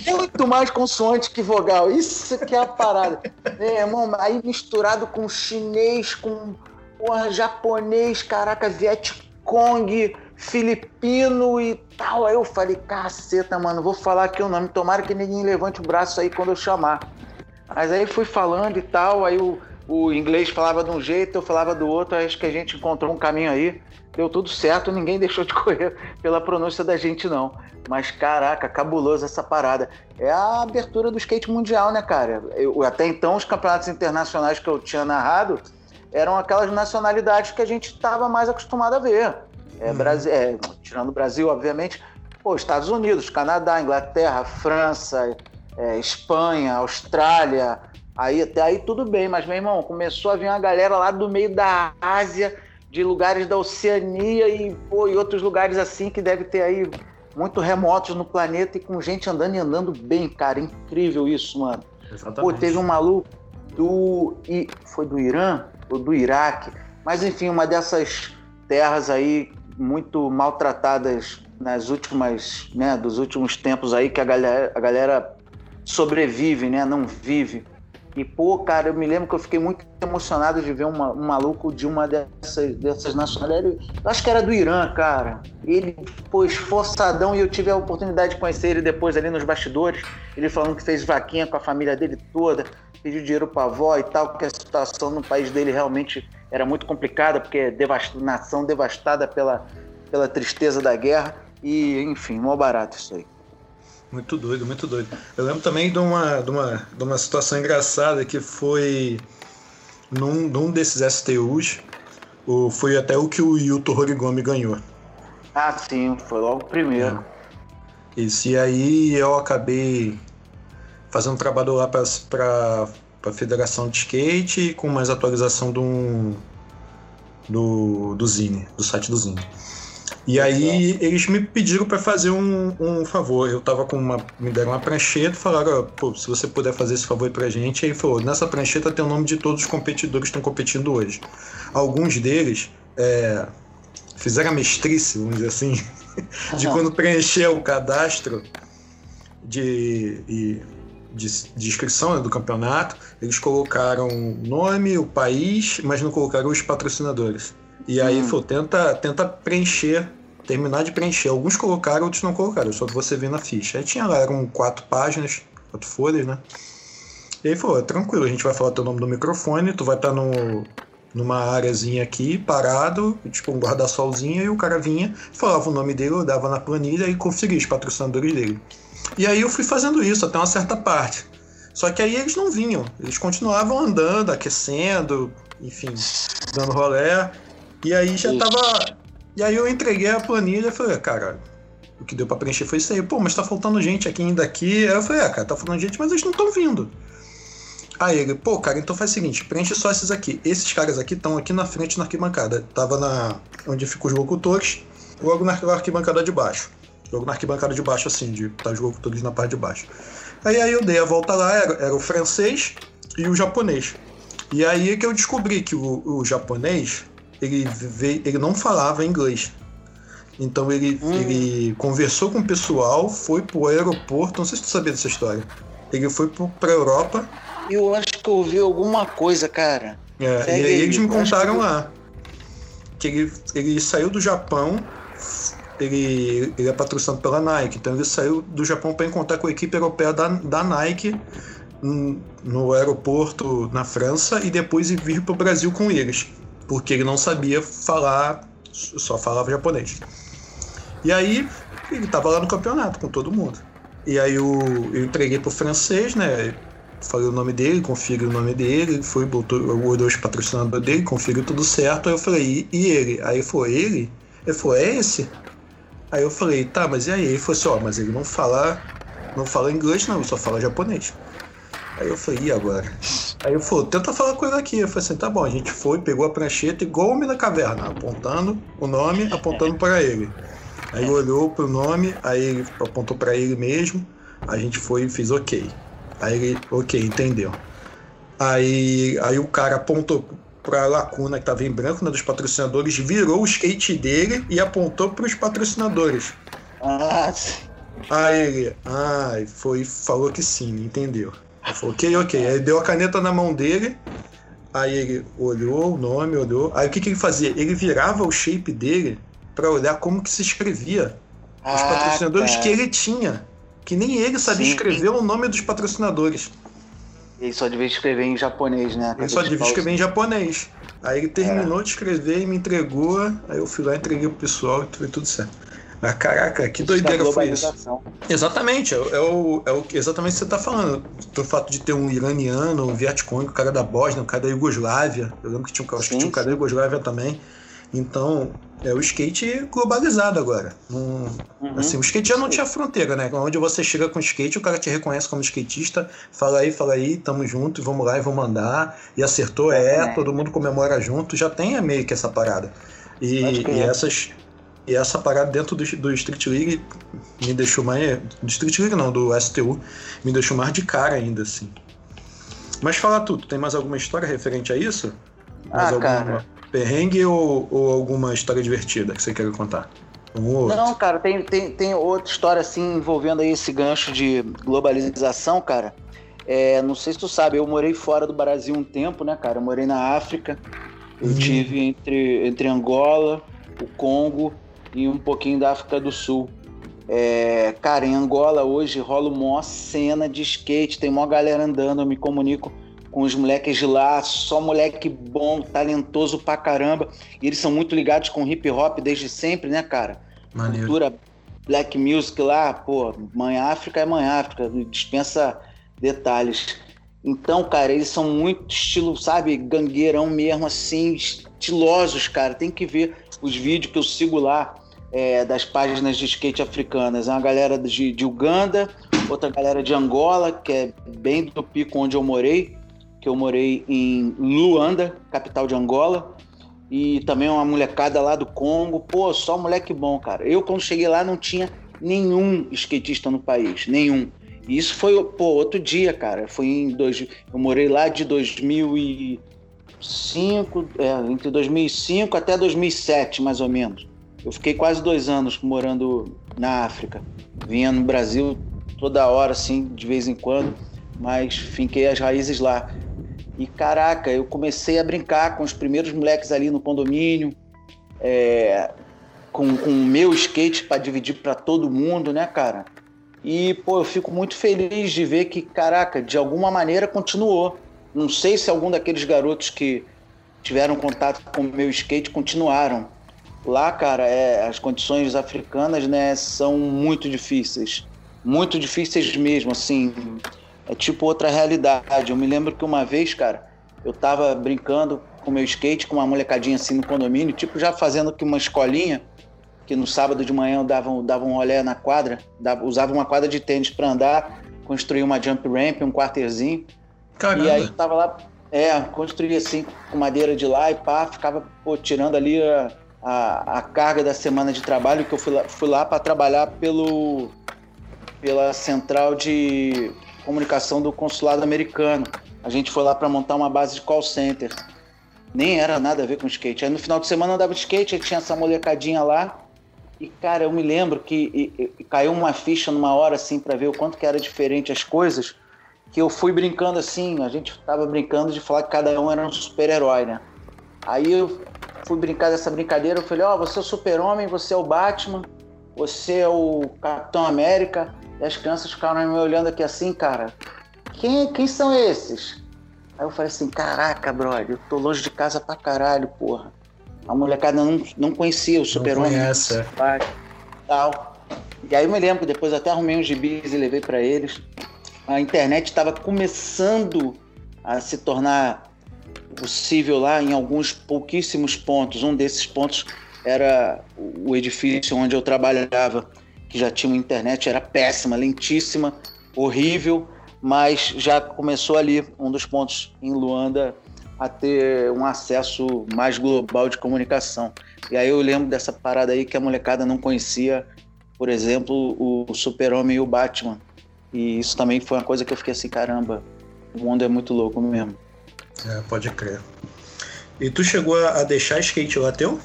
Muito mais consoante que vogal. Isso que é a parada. meu irmão, aí misturado com chinês, com porra, japonês, caraca, Vietcong filipino e tal. Aí eu falei, caceta, mano, vou falar aqui o nome. Tomara que ninguém levante o braço aí quando eu chamar. Mas aí fui falando e tal, aí o, o inglês falava de um jeito, eu falava do outro, acho que a gente encontrou um caminho aí. Deu tudo certo, ninguém deixou de correr pela pronúncia da gente, não. Mas caraca, cabuloso essa parada. É a abertura do skate mundial, né, cara? Eu, até então, os campeonatos internacionais que eu tinha narrado eram aquelas nacionalidades que a gente estava mais acostumado a ver. É, uhum. Brasil, é, tirando o Brasil, obviamente. Pô, pô, Estados Unidos, Canadá, Inglaterra, França, é, Espanha, Austrália, aí até aí tudo bem, mas meu irmão, começou a vir uma galera lá do meio da Ásia, de lugares da Oceania e, pô, e outros lugares assim que deve ter aí muito remotos no planeta e com gente andando e andando bem, cara. Incrível isso, mano. Exatamente. Pô, teve um maluco do. Foi do Irã ou do Iraque? Mas enfim, uma dessas terras aí muito maltratadas nas últimas, né, dos últimos tempos aí que a galera, a galera sobrevive, né, não vive. E, pô, cara, eu me lembro que eu fiquei muito emocionado de ver uma, um maluco de uma dessas, dessas nacionalidades. Eu acho que era do Irã, cara. Ele, pô, esforçadão, e eu tive a oportunidade de conhecer ele depois ali nos bastidores. Ele falando que fez vaquinha com a família dele toda, pediu dinheiro pra avó e tal, porque a situação no país dele realmente era muito complicada, porque é devast... nação devastada pela, pela tristeza da guerra. E, enfim, mó barato isso aí. Muito doido, muito doido. Eu lembro também de uma, de uma, de uma situação engraçada que foi num, num desses STUs, o, foi até o que o Yuto Horigomi ganhou. Ah, sim, foi logo o primeiro. É. Isso, e aí eu acabei fazendo trabalho lá para a Federação de Skate com mais atualização do, do, do Zine, do site do Zine. E aí eles me pediram para fazer um, um favor. Eu tava com uma. Me deram uma prancheta e falaram, pô, se você puder fazer esse favor pra gente. Aí falou, nessa prancheta tem o nome de todos os competidores que estão competindo hoje. Alguns deles é, fizeram a mestrice, vamos dizer assim, de quando preencher o cadastro de, de, de inscrição né, do campeonato, eles colocaram o nome, o país, mas não colocaram os patrocinadores. E aí, hum. tenta, tenta preencher terminar de preencher. Alguns colocaram, outros não colocaram, só você vê na ficha. Aí tinha lá, eram quatro páginas, quatro folhas, né? E aí falou, tranquilo, a gente vai falar teu nome do microfone, tu vai estar tá no, numa areazinha aqui, parado, tipo um guarda-solzinho, e o cara vinha, falava o nome dele, eu dava na planilha e conferia os patrocinadores dele. E aí eu fui fazendo isso até uma certa parte. Só que aí eles não vinham, eles continuavam andando, aquecendo, enfim, dando rolé. E aí já tava e aí eu entreguei a planilha e falei, cara, o que deu para preencher foi isso aí. Pô, mas tá faltando gente aqui ainda aqui. Aí eu falei, é, cara, tá faltando gente, mas eles não estão vindo. Aí ele, pô, cara, então faz o seguinte, preenche só esses aqui. Esses caras aqui estão aqui na frente na arquibancada. Tava na. onde ficam os locutores, logo na arquibancada de baixo. Logo na arquibancada de baixo, assim, de tá os locutores na parte de baixo. Aí, aí eu dei a volta lá, era, era o francês e o japonês. E aí que eu descobri que o, o japonês ele, veio, ele não falava inglês. Então ele, hum. ele conversou com o pessoal, foi pro aeroporto, não sei se tu sabia dessa história. Ele foi pro, pra Europa. Eu acho que eu ouvi alguma coisa, cara. É, e aí eles me contaram que... lá. Que ele, ele saiu do Japão, ele, ele é patrocinado pela Nike, então ele saiu do Japão para encontrar com a equipe europeia da, da Nike no aeroporto na França e depois ir vir pro Brasil com eles porque ele não sabia falar, só falava japonês. E aí ele estava lá no campeonato com todo mundo. E aí eu, eu entreguei pro francês, né? Falei o nome dele, configure o nome dele, ele foi, botou, olhou os patrocinadores dele, configure tudo certo. Aí eu falei, e, e ele? Aí foi ele? Ele falou, é esse? Aí eu falei, tá, mas e aí? Ele falou assim, ó, mas ele não fala, não fala inglês não, ele só fala japonês. Aí eu falei, e agora? Aí eu falei, tenta falar com ele aqui. Eu falei assim, tá bom, a gente foi, pegou a prancheta igual o homem da caverna, apontando o nome, apontando para ele. Aí ele olhou pro nome, aí ele apontou para ele mesmo, a gente foi e fez ok. Aí ele, ok, entendeu. Aí, aí o cara apontou para a lacuna que estava em branco, né, dos patrocinadores, virou o skate dele e apontou para os patrocinadores. Ah, aí ele, ah, foi, falou que sim, entendeu. Ok, ok. Aí deu a caneta na mão dele, aí ele olhou o nome, olhou. Aí o que, que ele fazia? Ele virava o shape dele para olhar como que se escrevia os ah, patrocinadores tá. que ele tinha. Que nem ele sabia Sim. escrever o nome dos patrocinadores. Ele só devia escrever em japonês, né? Ele só devia escrever em japonês. Aí ele terminou é. de escrever e me entregou. Aí eu fui lá, entreguei pro pessoal e foi tudo certo. Mas caraca, que doideira foi isso. Exatamente, é, é, o, é o exatamente o que você está falando. O fato de ter um iraniano, um Vietcong, o cara da Bósnia, o cara da Iugoslávia. Eu lembro que tinha, um, acho que tinha um cara da Iugoslávia também. Então, é o skate globalizado agora. Um, uhum. assim, o skate já não tinha fronteira, né? Onde você chega com skate, o cara te reconhece como skatista, fala aí, fala aí, tamo junto, vamos lá e vamos andar. E acertou, é, é, todo mundo comemora junto, já tem meio que essa parada. E, e essas. E essa parada dentro do, do Street League me deixou mais. Do Street League não, do STU, me deixou mais de cara ainda, assim. Mas fala tudo, tem mais alguma história referente a isso? Mais ah, alguma cara. perrengue ou, ou alguma história divertida que você queira contar? Um Não, cara, tem, tem, tem outra história assim envolvendo aí esse gancho de globalização, cara. É, não sei se tu sabe, eu morei fora do Brasil um tempo, né, cara? Eu morei na África. Eu hum. tive entre, entre Angola, o Congo e um pouquinho da África do Sul. É, cara, em Angola hoje rola uma cena de skate, tem uma galera andando, eu me comunico com os moleques de lá, só moleque bom, talentoso pra caramba. E eles são muito ligados com hip hop desde sempre, né, cara? Maneiro. Cultura black music lá, pô, Mãe África é Mãe África, dispensa detalhes. Então, cara, eles são muito estilo, sabe, gangueirão mesmo, assim, estilosos, cara. Tem que ver os vídeos que eu sigo lá é, das páginas de skate africanas. É uma galera de, de Uganda, outra galera de Angola, que é bem do pico onde eu morei, que eu morei em Luanda, capital de Angola, e também uma molecada lá do Congo. Pô, só moleque bom, cara. Eu, quando cheguei lá, não tinha nenhum skatista no país, nenhum. E isso foi, pô, outro dia, cara. Foi em dois, eu morei lá de 2005, é, entre 2005 até 2007, mais ou menos. Eu fiquei quase dois anos morando na África. Vinha no Brasil toda hora, assim, de vez em quando, mas finquei as raízes lá. E caraca, eu comecei a brincar com os primeiros moleques ali no condomínio, é, com o meu skate para dividir para todo mundo, né, cara? E, pô, eu fico muito feliz de ver que, caraca, de alguma maneira continuou. Não sei se algum daqueles garotos que tiveram contato com o meu skate continuaram, Lá, cara, é, as condições africanas, né, são muito difíceis. Muito difíceis mesmo, assim. É tipo outra realidade. Eu me lembro que uma vez, cara, eu tava brincando com meu skate com uma molecadinha assim no condomínio, tipo já fazendo aqui uma escolinha, que no sábado de manhã eu dava, dava um rolê na quadra, dava, usava uma quadra de tênis para andar, construía uma jump ramp, um quarterzinho. Caramba. E aí eu tava lá, é, construía assim com madeira de lá e pá, ficava pô, tirando ali a a, a carga da semana de trabalho, que eu fui lá, fui lá para trabalhar pelo, pela central de comunicação do consulado americano. A gente foi lá para montar uma base de call center. Nem era nada a ver com skate. Aí no final de semana andava de skate, aí tinha essa molecadinha lá. E cara, eu me lembro que e, e, caiu uma ficha numa hora assim para ver o quanto que era diferente as coisas, que eu fui brincando assim, a gente tava brincando de falar que cada um era um super-herói, né? Aí eu fui brincar dessa brincadeira, eu falei, ó, oh, você é o super-homem, você é o Batman, você é o Capitão América. E as crianças ficaram me olhando aqui assim, cara, quem, quem são esses? Aí eu falei assim, caraca, brother, eu tô longe de casa pra caralho, porra. A molecada não, não conhecia o super-homem. Não Tal. E aí eu me lembro depois até arrumei uns gibis e levei para eles. A internet estava começando a se tornar possível lá em alguns pouquíssimos pontos. Um desses pontos era o edifício onde eu trabalhava, que já tinha uma internet, era péssima, lentíssima, horrível, mas já começou ali, um dos pontos em Luanda, a ter um acesso mais global de comunicação. E aí eu lembro dessa parada aí que a molecada não conhecia, por exemplo, o Super-Homem e o Batman. E isso também foi uma coisa que eu fiquei assim, caramba, o mundo é muito louco mesmo. É, pode crer. E tu chegou a deixar skate lá teu?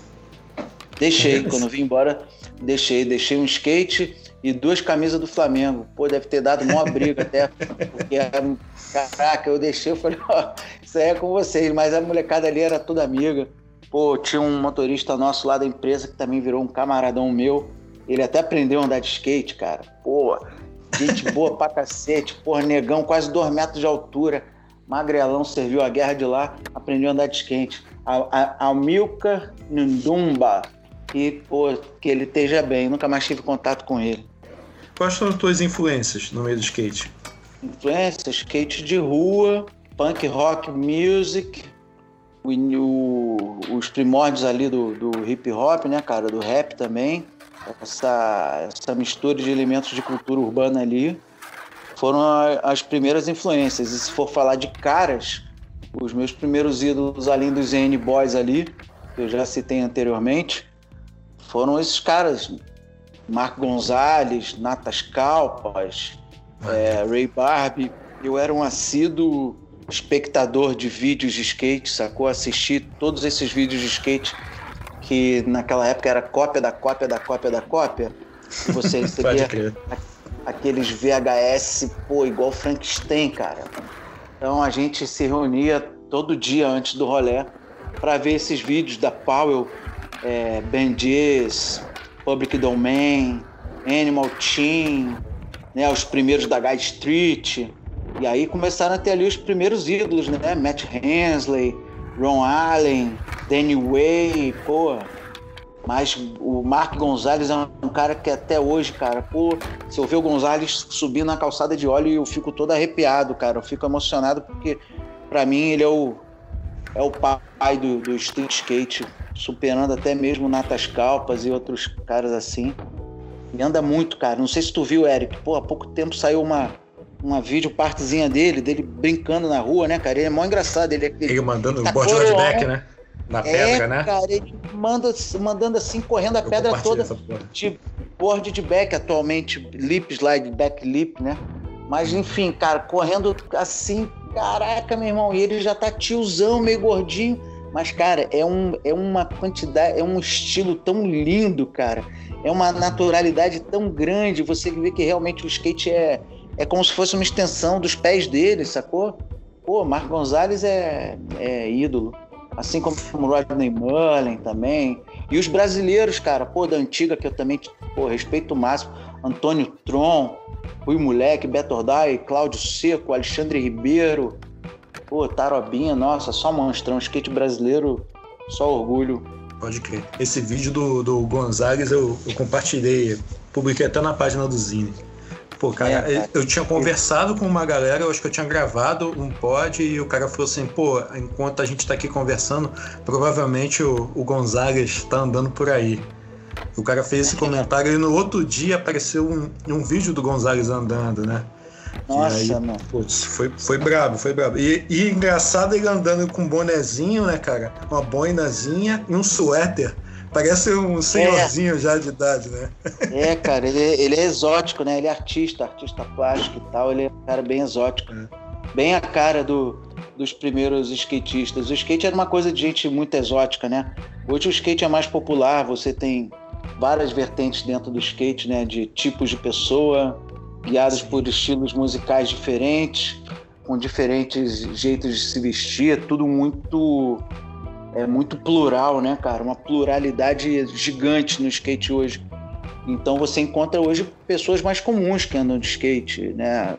Deixei, quando eu vim embora, deixei. Deixei um skate e duas camisas do Flamengo. Pô, deve ter dado uma briga até. Porque, caraca, eu deixei, eu falei, ó, isso aí é com vocês. Mas a molecada ali era toda amiga. Pô, tinha um motorista nosso lá da empresa que também virou um camaradão meu. Ele até aprendeu a andar de skate, cara. Pô, gente boa pra cacete. Porra, negão, quase dois metros de altura magrelão, serviu a guerra de lá, aprendeu a andar de skate. A, a, a Milka Ndumba, e pô, que ele esteja bem, nunca mais tive contato com ele. Quais são as tuas influências no meio do skate? Influências, skate de rua, punk rock music, o, os primórdios ali do, do hip hop, né, cara, do rap também, essa, essa mistura de elementos de cultura urbana ali foram as primeiras influências. E se for falar de caras, os meus primeiros ídolos, além dos N Boys ali, que eu já citei anteriormente, foram esses caras. Marco Gonzalez, Natas Calpas, é, Ray Barbie. Eu era um assíduo espectador de vídeos de skate, sacou? Assisti todos esses vídeos de skate que naquela época era cópia da cópia da cópia da cópia. Você recebia aqueles VHS, pô, igual Frankenstein, cara. Então a gente se reunia todo dia antes do rolê para ver esses vídeos da Powell, é, Public Domain, Animal Team, né, os primeiros da Guy Street. E aí começaram a ter ali os primeiros ídolos, né? Matt Hensley, Ron Allen, Danny Way, pô. Mas o Mark Gonzalez é um cara que até hoje, cara, pô, se eu ver o Gonzalez subir na calçada de óleo, eu fico todo arrepiado, cara. Eu fico emocionado porque, para mim, ele é o, é o pai do, do street skate, superando até mesmo Natas Calpas e outros caras assim. E anda muito, cara. Não sei se tu viu, Eric. Pô, há pouco tempo saiu uma, uma vídeo partezinha dele, dele brincando na rua, né, cara? Ele é mó engraçado. Ele, ele, ele mandando tá o board back, né? Na é, pedra, né? Cara, ele manda, mandando assim, correndo a Eu pedra toda de board de back, atualmente lip slide, back lip, né? Mas enfim, cara, correndo assim, caraca, meu irmão, e ele já tá tiozão, meio gordinho. Mas, cara, é, um, é uma quantidade, é um estilo tão lindo, cara. É uma naturalidade tão grande. Você vê que realmente o skate é, é como se fosse uma extensão dos pés dele, sacou? Pô, Marco Gonzalez é, é ídolo. Assim como o Rodney Mullen também. E os brasileiros, cara, pô, da antiga, que eu também pô, respeito o máximo. Antônio Tron, Rui Moleque, Beto Ordai, Cláudio Seco, Alexandre Ribeiro. Pô, Tarobinha, nossa, só monstrão. Skate brasileiro, só orgulho. Pode crer. Esse vídeo do, do Gonzalez eu, eu compartilhei, publiquei até na página do Zine. Pô, cara, é, eu tinha conversado com uma galera, eu acho que eu tinha gravado um pod e o cara falou assim, pô, enquanto a gente tá aqui conversando, provavelmente o, o Gonzalez tá andando por aí. O cara fez esse comentário e no outro dia apareceu um, um vídeo do Gonzalez andando, né? Nossa, aí, mano. Putz, foi, foi brabo, foi brabo. E, e engraçado ele andando com um bonezinho, né, cara? Uma boinazinha e um suéter Parece um senhorzinho é. já de idade, né? É, cara, ele, ele é exótico, né? Ele é artista, artista plástico e tal. Ele é um cara bem exótico. É. Bem a cara do, dos primeiros skatistas. O skate era uma coisa de gente muito exótica, né? Hoje o skate é mais popular, você tem várias vertentes dentro do skate, né? De tipos de pessoa, guiados por estilos musicais diferentes, com diferentes jeitos de se vestir, é tudo muito é muito plural, né, cara? Uma pluralidade gigante no skate hoje. Então você encontra hoje pessoas mais comuns que andam de skate, né?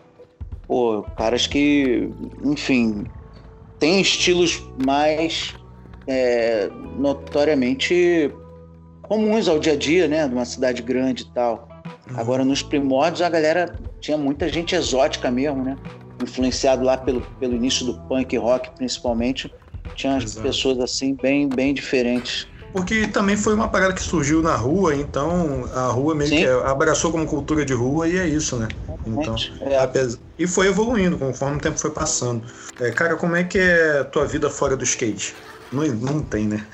Pô, caras que, enfim, têm estilos mais é, notoriamente comuns ao dia a dia, né? De uma cidade grande e tal. Uhum. Agora, nos primórdios, a galera tinha muita gente exótica mesmo, né? Influenciado lá pelo, pelo início do punk rock, principalmente tinha as pessoas assim bem, bem diferentes. Porque também foi uma parada que surgiu na rua, então a rua meio Sim. que abraçou como cultura de rua e é isso, né? Então, é. apesar... E foi evoluindo conforme o tempo foi passando. É, cara, como é que é a tua vida fora do skate? Não, não tem, né?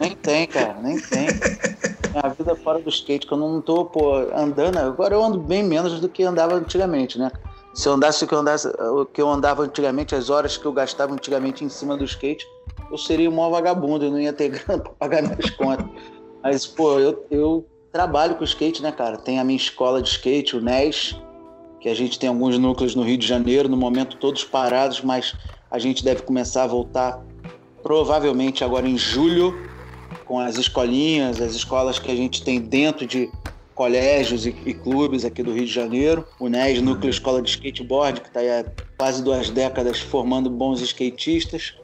nem tem, cara, nem tem. A vida fora do skate, que eu não tô, pô, andando. Agora eu ando bem menos do que andava antigamente, né? Se eu andasse o que eu, andasse, o que eu andava antigamente, as horas que eu gastava antigamente em cima do skate, eu seria um maior vagabundo, eu não ia ter grana para pagar minhas contas. Mas, pô, eu, eu trabalho com skate, né, cara? Tem a minha escola de skate, o NES, que a gente tem alguns núcleos no Rio de Janeiro, no momento todos parados, mas a gente deve começar a voltar provavelmente agora em julho, com as escolinhas, as escolas que a gente tem dentro de colégios e, e, clubes aqui do Rio de Janeiro. O NES, Núcleo Escola de Skateboard, que está há quase duas décadas formando bons skatistas.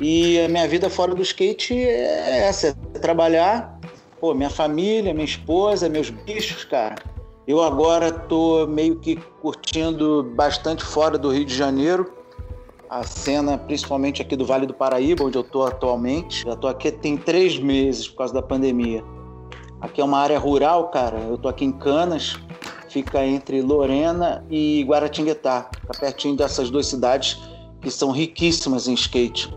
E a minha vida fora do skate é essa, é trabalhar, pô, minha família, minha esposa, meus bichos, cara. Eu agora tô meio que curtindo bastante fora do Rio de Janeiro. a cena, principalmente aqui do Vale do Paraíba, onde eu estou atualmente. Já estou aqui tem três meses por causa da pandemia. Aqui é uma área rural, cara. Eu estou aqui em Canas, fica entre Lorena e Guaratinguetá, fica pertinho dessas duas cidades que são riquíssimas em skate.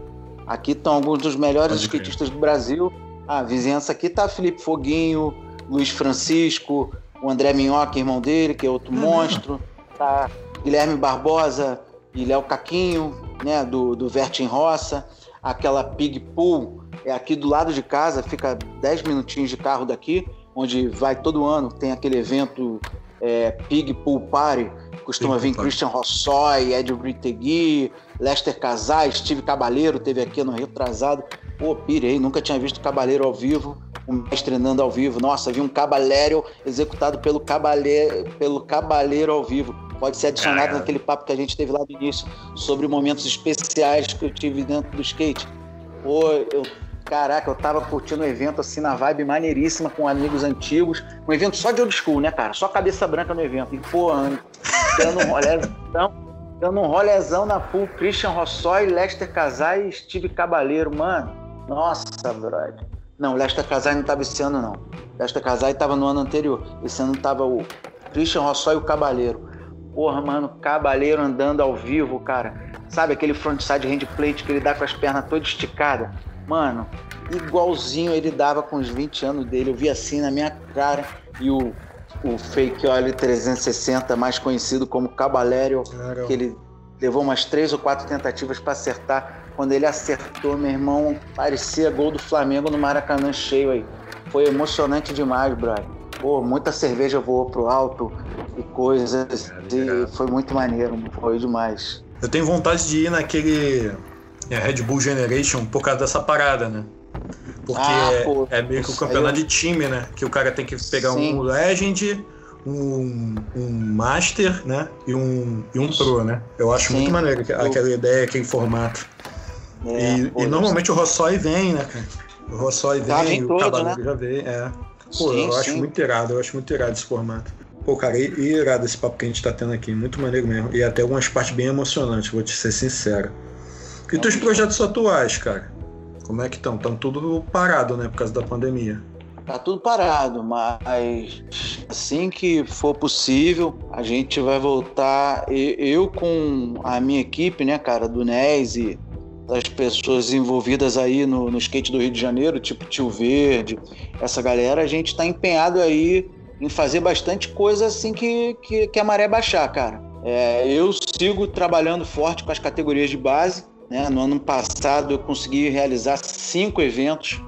Aqui estão alguns dos melhores skatistas do Brasil. a vizinhança aqui tá Felipe Foguinho, Luiz Francisco, o André Minhoca, irmão dele, que é outro uhum. monstro, tá Guilherme Barbosa e Léo Caquinho, né, do, do Vertin Roça, aquela Pig Pool é aqui do lado de casa, fica 10 minutinhos de carro daqui, onde vai todo ano, tem aquele evento é, Pig Pool Party, costuma Pig vir Christian Rossoy, Ed Britegui, Lester Casais, Steve Cabaleiro teve aqui no Rio Trazado. Pô, pirei, nunca tinha visto Cabaleiro ao vivo, um mestre treinando ao vivo. Nossa, vi um Cabaleiro executado pelo Cabaleiro, pelo Cabaleiro ao vivo. Pode ser adicionado naquele papo que a gente teve lá no início sobre momentos especiais que eu tive dentro do skate. Pô, eu Caraca, eu tava curtindo um evento assim na vibe maneiríssima com amigos antigos. Um evento só de old school, né, cara? Só cabeça branca no evento. E, pô, dando um rolezão, dando um rolezão na pool. Christian Rossói, Lester Casai e Steve Cabaleiro, mano. Nossa, brother. Não, Lester Casai não tava esse ano, não. Lester Casai tava no ano anterior. Esse ano tava o Christian Rossói e o Cabaleiro. Porra, mano, Cabaleiro andando ao vivo, cara. Sabe aquele frontside handplate que ele dá com as pernas todas esticadas? Mano, igualzinho ele dava com os 20 anos dele. Eu vi assim na minha cara. E o, o Fake Olho 360, mais conhecido como Cabalério, que ele levou umas três ou quatro tentativas para acertar. Quando ele acertou, meu irmão, parecia gol do Flamengo no Maracanã cheio aí. Foi emocionante demais, brother. Pô, muita cerveja voou pro alto e coisas. E foi muito maneiro, foi demais. Eu tenho vontade de ir naquele é Red Bull Generation por causa dessa parada, né? Porque ah, é, é, meio que o campeonato eu... de time, né? Que o cara tem que pegar Sim. um Legend, um, um Master, né? E um, e um Pro, né? Eu acho Sim. muito maneiro aquela ideia, aquele formato. É, e, pô, e normalmente o Rossói vem, né, cara? O Rossói tá, vem, o Cavaleiro né? já vem, é. Pô, sim, eu sim. acho muito irado, eu acho muito irado esse formato. Pô, cara, irado esse papo que a gente tá tendo aqui, muito maneiro mesmo. E até algumas partes bem emocionantes, vou te ser sincero. E teus projetos atuais, cara? Como é que estão? Estão tudo parado, né, por causa da pandemia. Tá tudo parado, mas assim que for possível, a gente vai voltar. Eu com a minha equipe, né, cara, do NES e das pessoas envolvidas aí no, no skate do Rio de Janeiro, tipo Tio Verde, essa galera, a gente está empenhado aí em fazer bastante coisa assim que, que, que a maré baixar, cara. É, eu sigo trabalhando forte com as categorias de base né? No ano passado eu consegui realizar cinco eventos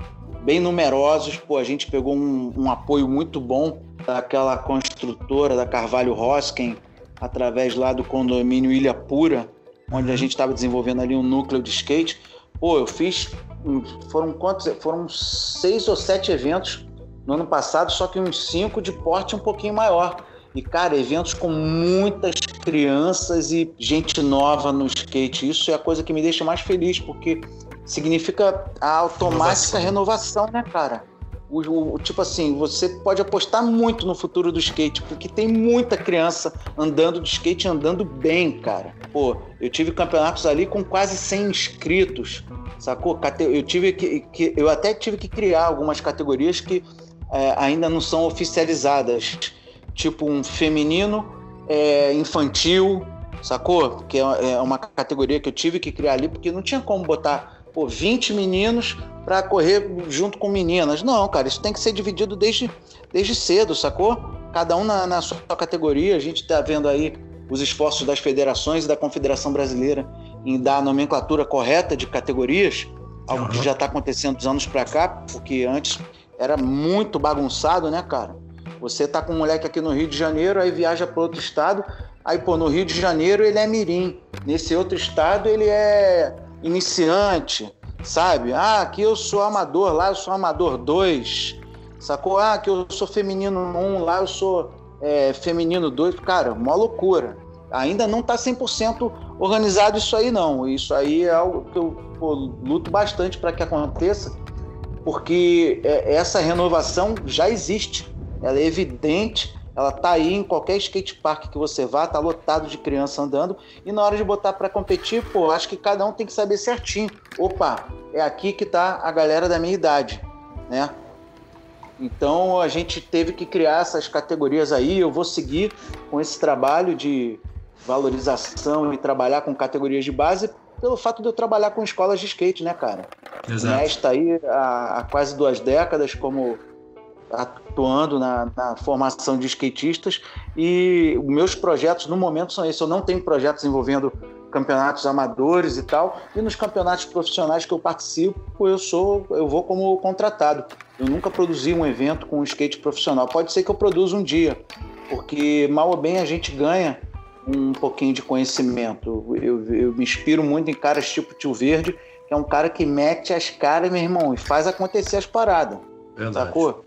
bem numerosos. Pô, a gente pegou um, um apoio muito bom daquela construtora da Carvalho Hosken, através lá do condomínio Ilha Pura, onde a gente estava desenvolvendo ali um núcleo de skate. Pô, eu fiz. Foram quantos? Foram seis ou sete eventos no ano passado, só que uns cinco de porte um pouquinho maior. E, cara, eventos com muitas crianças e gente nova no skate. Isso é a coisa que me deixa mais feliz, porque significa a automática renovação, renovação né, cara? O, o, tipo assim, você pode apostar muito no futuro do skate, porque tem muita criança andando de skate andando bem, cara. Pô, eu tive campeonatos ali com quase 100 inscritos, sacou? Eu tive que, que eu até tive que criar algumas categorias que é, ainda não são oficializadas tipo um feminino é, infantil, sacou? Que é, é uma categoria que eu tive que criar ali, porque não tinha como botar pô, 20 meninos para correr junto com meninas. Não, cara, isso tem que ser dividido desde, desde cedo, sacou? Cada um na, na sua categoria. A gente está vendo aí os esforços das federações e da Confederação Brasileira em dar a nomenclatura correta de categorias, algo que já está acontecendo dos anos para cá, porque antes era muito bagunçado, né, cara? Você tá com um moleque aqui no Rio de Janeiro, aí viaja para outro estado, aí pô, no Rio de Janeiro ele é mirim, nesse outro estado ele é iniciante, sabe? Ah, aqui eu sou amador, lá eu sou amador 2, sacou? Ah, aqui eu sou feminino 1, um, lá eu sou é, feminino 2, cara, uma loucura. Ainda não tá 100% organizado isso aí não, isso aí é algo que eu pô, luto bastante para que aconteça, porque é, essa renovação já existe ela é evidente, Ela tá aí em qualquer skate park que você vá, tá lotado de criança andando. E na hora de botar para competir, pô, acho que cada um tem que saber certinho. Opa, é aqui que tá a galera da minha idade, né? Então a gente teve que criar essas categorias aí. Eu vou seguir com esse trabalho de valorização e trabalhar com categorias de base pelo fato de eu trabalhar com escolas de skate, né, cara? Exato. Está aí há, há, quase duas décadas como atuando na, na, formação de skatistas e meus projetos no momento são esses. Eu não tenho projetos envolvendo campeonatos amadores e tal, e nos campeonatos profissionais que eu participo, eu sou, eu vou como contratado. Eu nunca produzi um evento com um skate profissional. Pode ser que eu produza um dia, porque mal ou bem a gente ganha um pouquinho de conhecimento. Eu, eu me inspiro muito em caras tipo Tio Verde, que é um cara que mete as caras, meu irmão, e faz acontecer as paradas. Verdade. Sacou?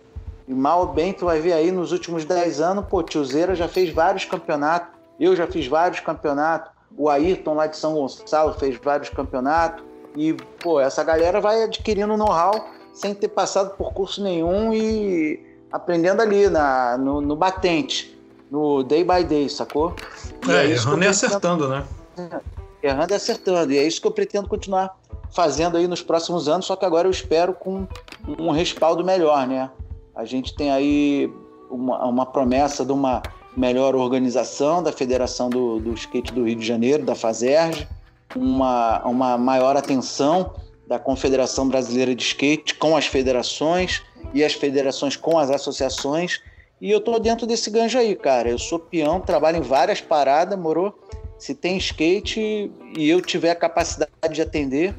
E mal ou bem, tu vai ver aí nos últimos 10 anos, pô, Tiozeira já fez vários campeonatos, eu já fiz vários campeonatos, o Ayrton lá de São Gonçalo fez vários campeonatos, e, pô, essa galera vai adquirindo know-how sem ter passado por curso nenhum e aprendendo ali na, no, no batente no day by day, sacou? E é, é errando e acertando, né? É, errando e acertando. E é isso que eu pretendo continuar fazendo aí nos próximos anos, só que agora eu espero com um respaldo melhor, né? A gente tem aí uma, uma promessa de uma melhor organização da Federação do, do Skate do Rio de Janeiro, da FASERG, uma, uma maior atenção da Confederação Brasileira de Skate com as federações e as federações com as associações e eu tô dentro desse ganjo aí, cara. Eu sou peão, trabalho em várias paradas, morou? Se tem skate e eu tiver a capacidade de atender,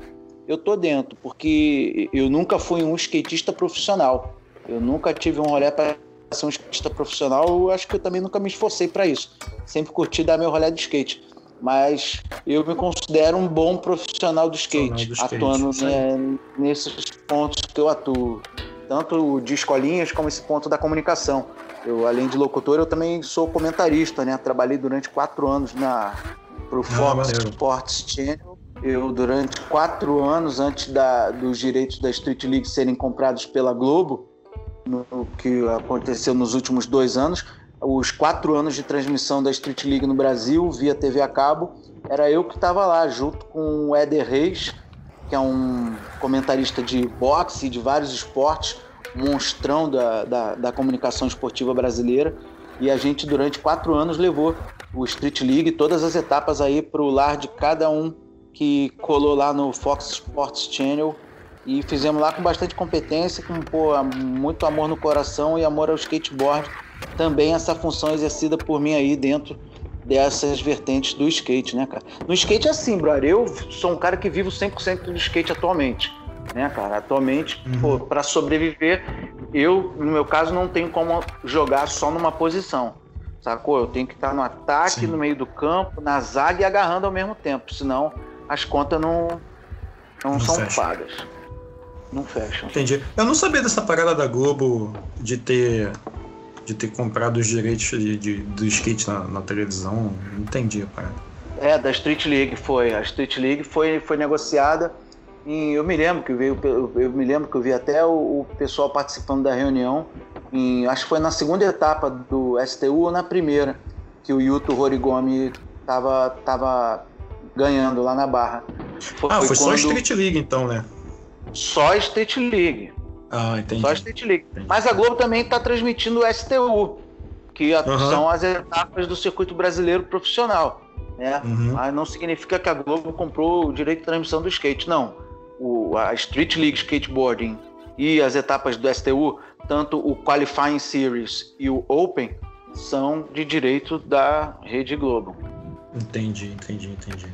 eu tô dentro, porque eu nunca fui um skatista profissional. Eu nunca tive um rolê para ser um skatista profissional, eu acho que eu também nunca me esforcei para isso. Sempre curti dar meu rolê de skate. Mas eu me considero um bom profissional do skate, do skate atuando né, nesses pontos que eu atuo. Tanto de escolinhas como esse ponto da comunicação. Eu, além de locutor, eu também sou comentarista, né? Trabalhei durante quatro anos na pro ah, Fox ah, Sports Channel. Eu, durante quatro anos, antes da, dos direitos da Street League serem comprados pela Globo, no, que aconteceu nos últimos dois anos, os quatro anos de transmissão da Street League no Brasil, via TV a cabo, era eu que estava lá, junto com o Éder Reis, que é um comentarista de boxe e de vários esportes, monstrão da, da, da, comunicação esportiva brasileira. E a gente, durante quatro anos, levou o Street League, todas as etapas aí para o lar de cada um que colou lá no Fox Sports Channel. E fizemos lá com bastante competência, com pô, muito amor no coração e amor ao skateboard. Também essa função exercida por mim aí dentro dessas vertentes do skate, né, cara? No skate é assim, brother. Eu sou um cara que vivo 100% do skate atualmente né, cara? Atualmente, uhum. para sobreviver, eu, no meu caso, não tenho como jogar só numa posição, sacou? Eu tenho que estar no ataque, Sim. no meio do campo, na zaga e agarrando ao mesmo tempo, senão as contas não, não, não são fecha. pagas. Não fecham. Entendi. Eu não sabia dessa parada da Globo de ter de ter comprado os direitos de, de do skate na, na televisão. Não entendi a parada. É, da Street League foi. A Street League foi, foi negociada e eu me lembro que veio, eu me lembro que eu vi até o, o pessoal participando da reunião. Em, acho que foi na segunda etapa do STU ou na primeira que o Yuto Horigomi tava, tava ganhando lá na Barra. Foi, ah, foi só Street League então, né? Só Street League. Ah, entendi. Só Street League. Entendi. Mas a Globo também está transmitindo o STU, que uhum. são as etapas do circuito brasileiro profissional. Né? Uhum. Mas não significa que a Globo comprou o direito de transmissão do skate, não o, a Street League Skateboarding e as etapas do STU, tanto o Qualifying Series e o Open, são de direito da Rede Globo. Entendi, entendi, entendi.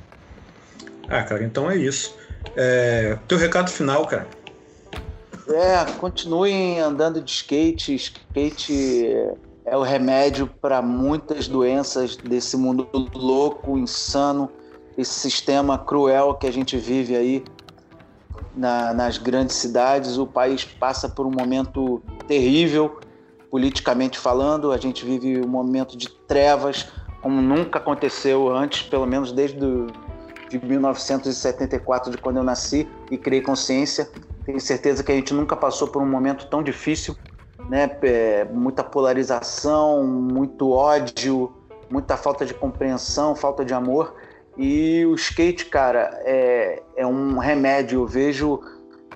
Ah, cara, então é isso. É, teu recado final, cara. É, continuem andando de skate. Skate é o remédio para muitas doenças desse mundo louco, insano, esse sistema cruel que a gente vive aí na, nas grandes cidades. O país passa por um momento terrível, politicamente falando. A gente vive um momento de trevas, como nunca aconteceu antes, pelo menos desde de 1974, de quando eu nasci e criei consciência. Tenho certeza que a gente nunca passou por um momento tão difícil né? É, muita polarização, muito ódio, muita falta de compreensão, falta de amor. E o skate, cara, é, é um remédio. Eu vejo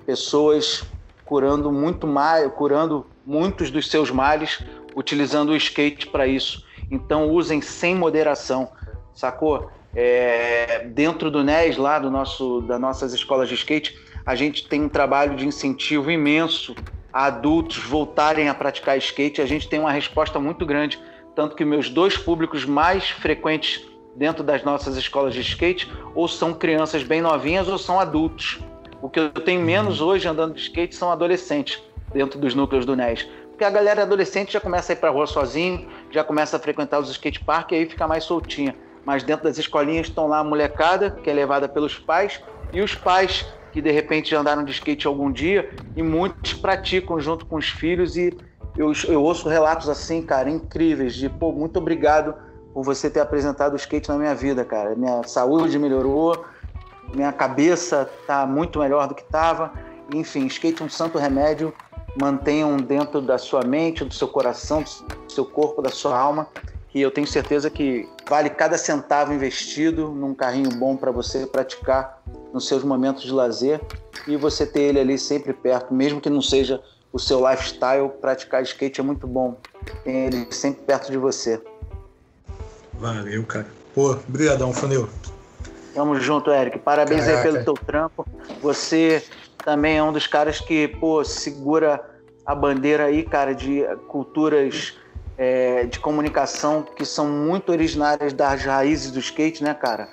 pessoas curando muito mais, curando muitos dos seus males, utilizando o skate para isso. Então usem sem moderação, sacou? É, dentro do NES, lá do nosso, das nossas escolas de skate, a gente tem um trabalho de incentivo imenso a adultos voltarem a praticar skate. A gente tem uma resposta muito grande, tanto que meus dois públicos mais frequentes dentro das nossas escolas de skate ou são crianças bem novinhas ou são adultos. O que eu tenho menos hoje andando de skate são adolescentes dentro dos núcleos do NES. Porque a galera adolescente já começa a ir para rua sozinho, já começa a frequentar os skate park e aí fica mais soltinha. Mas dentro das escolinhas estão lá a molecada, que é levada pelos pais, e os pais que de repente já andaram de skate algum dia, e muitos praticam junto com os filhos. E eu, eu ouço relatos assim, cara, incríveis, de pô, muito obrigado por você ter apresentado o skate na minha vida, cara. Minha saúde melhorou, minha cabeça tá muito melhor do que estava. Enfim, skate é um santo remédio. Mantenham dentro da sua mente, do seu coração, do seu corpo, da sua alma. E eu tenho certeza que vale cada centavo investido num carrinho bom para você praticar nos seus momentos de lazer e você ter ele ali sempre perto, mesmo que não seja o seu lifestyle, praticar skate é muito bom. Tem ele sempre perto de você. Valeu, cara. Pô, brigadão, Funil. Tamo junto, Eric. Parabéns Caraca. aí pelo teu trampo. Você também é um dos caras que, pô, segura a bandeira aí, cara, de culturas é, de comunicação que são muito originárias das raízes do skate, né, cara?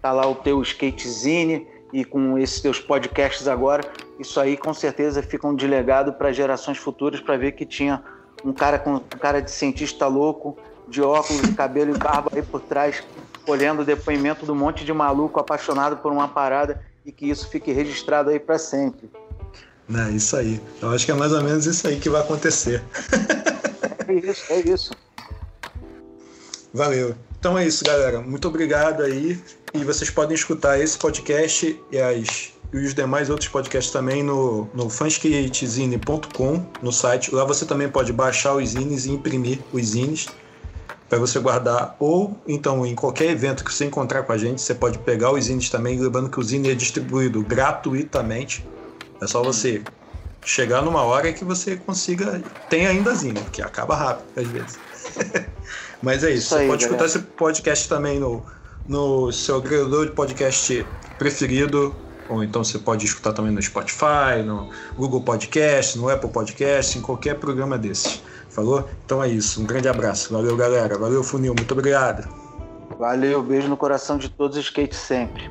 Tá lá o teu skatezine e com esses teus podcasts agora, isso aí com certeza fica um delegado para gerações futuras para ver que tinha um cara com um cara de cientista louco, de óculos, de cabelo e barba aí por trás, olhando o depoimento do monte de maluco apaixonado por uma parada e que isso fique registrado aí para sempre. É isso aí. Eu acho que é mais ou menos isso aí que vai acontecer. é isso, é isso. Valeu. Então é isso, galera. Muito obrigado aí. E vocês podem escutar esse podcast e, as, e os demais outros podcasts também no, no fanskatezine.com, no site. Lá você também pode baixar os zines e imprimir os zines para você guardar. Ou então, em qualquer evento que você encontrar com a gente, você pode pegar os zines também, lembrando que o zine é distribuído gratuitamente. É só você chegar numa hora que você consiga. Tem ainda zine, porque acaba rápido às vezes. Mas é isso. isso você aí, pode galera. escutar esse podcast também no, no seu agregador de podcast preferido. Ou então você pode escutar também no Spotify, no Google Podcast, no Apple Podcast, em qualquer programa desses. Falou? Então é isso. Um grande abraço. Valeu, galera. Valeu, Funil. Muito obrigado. Valeu. Beijo no coração de todos. Skate sempre.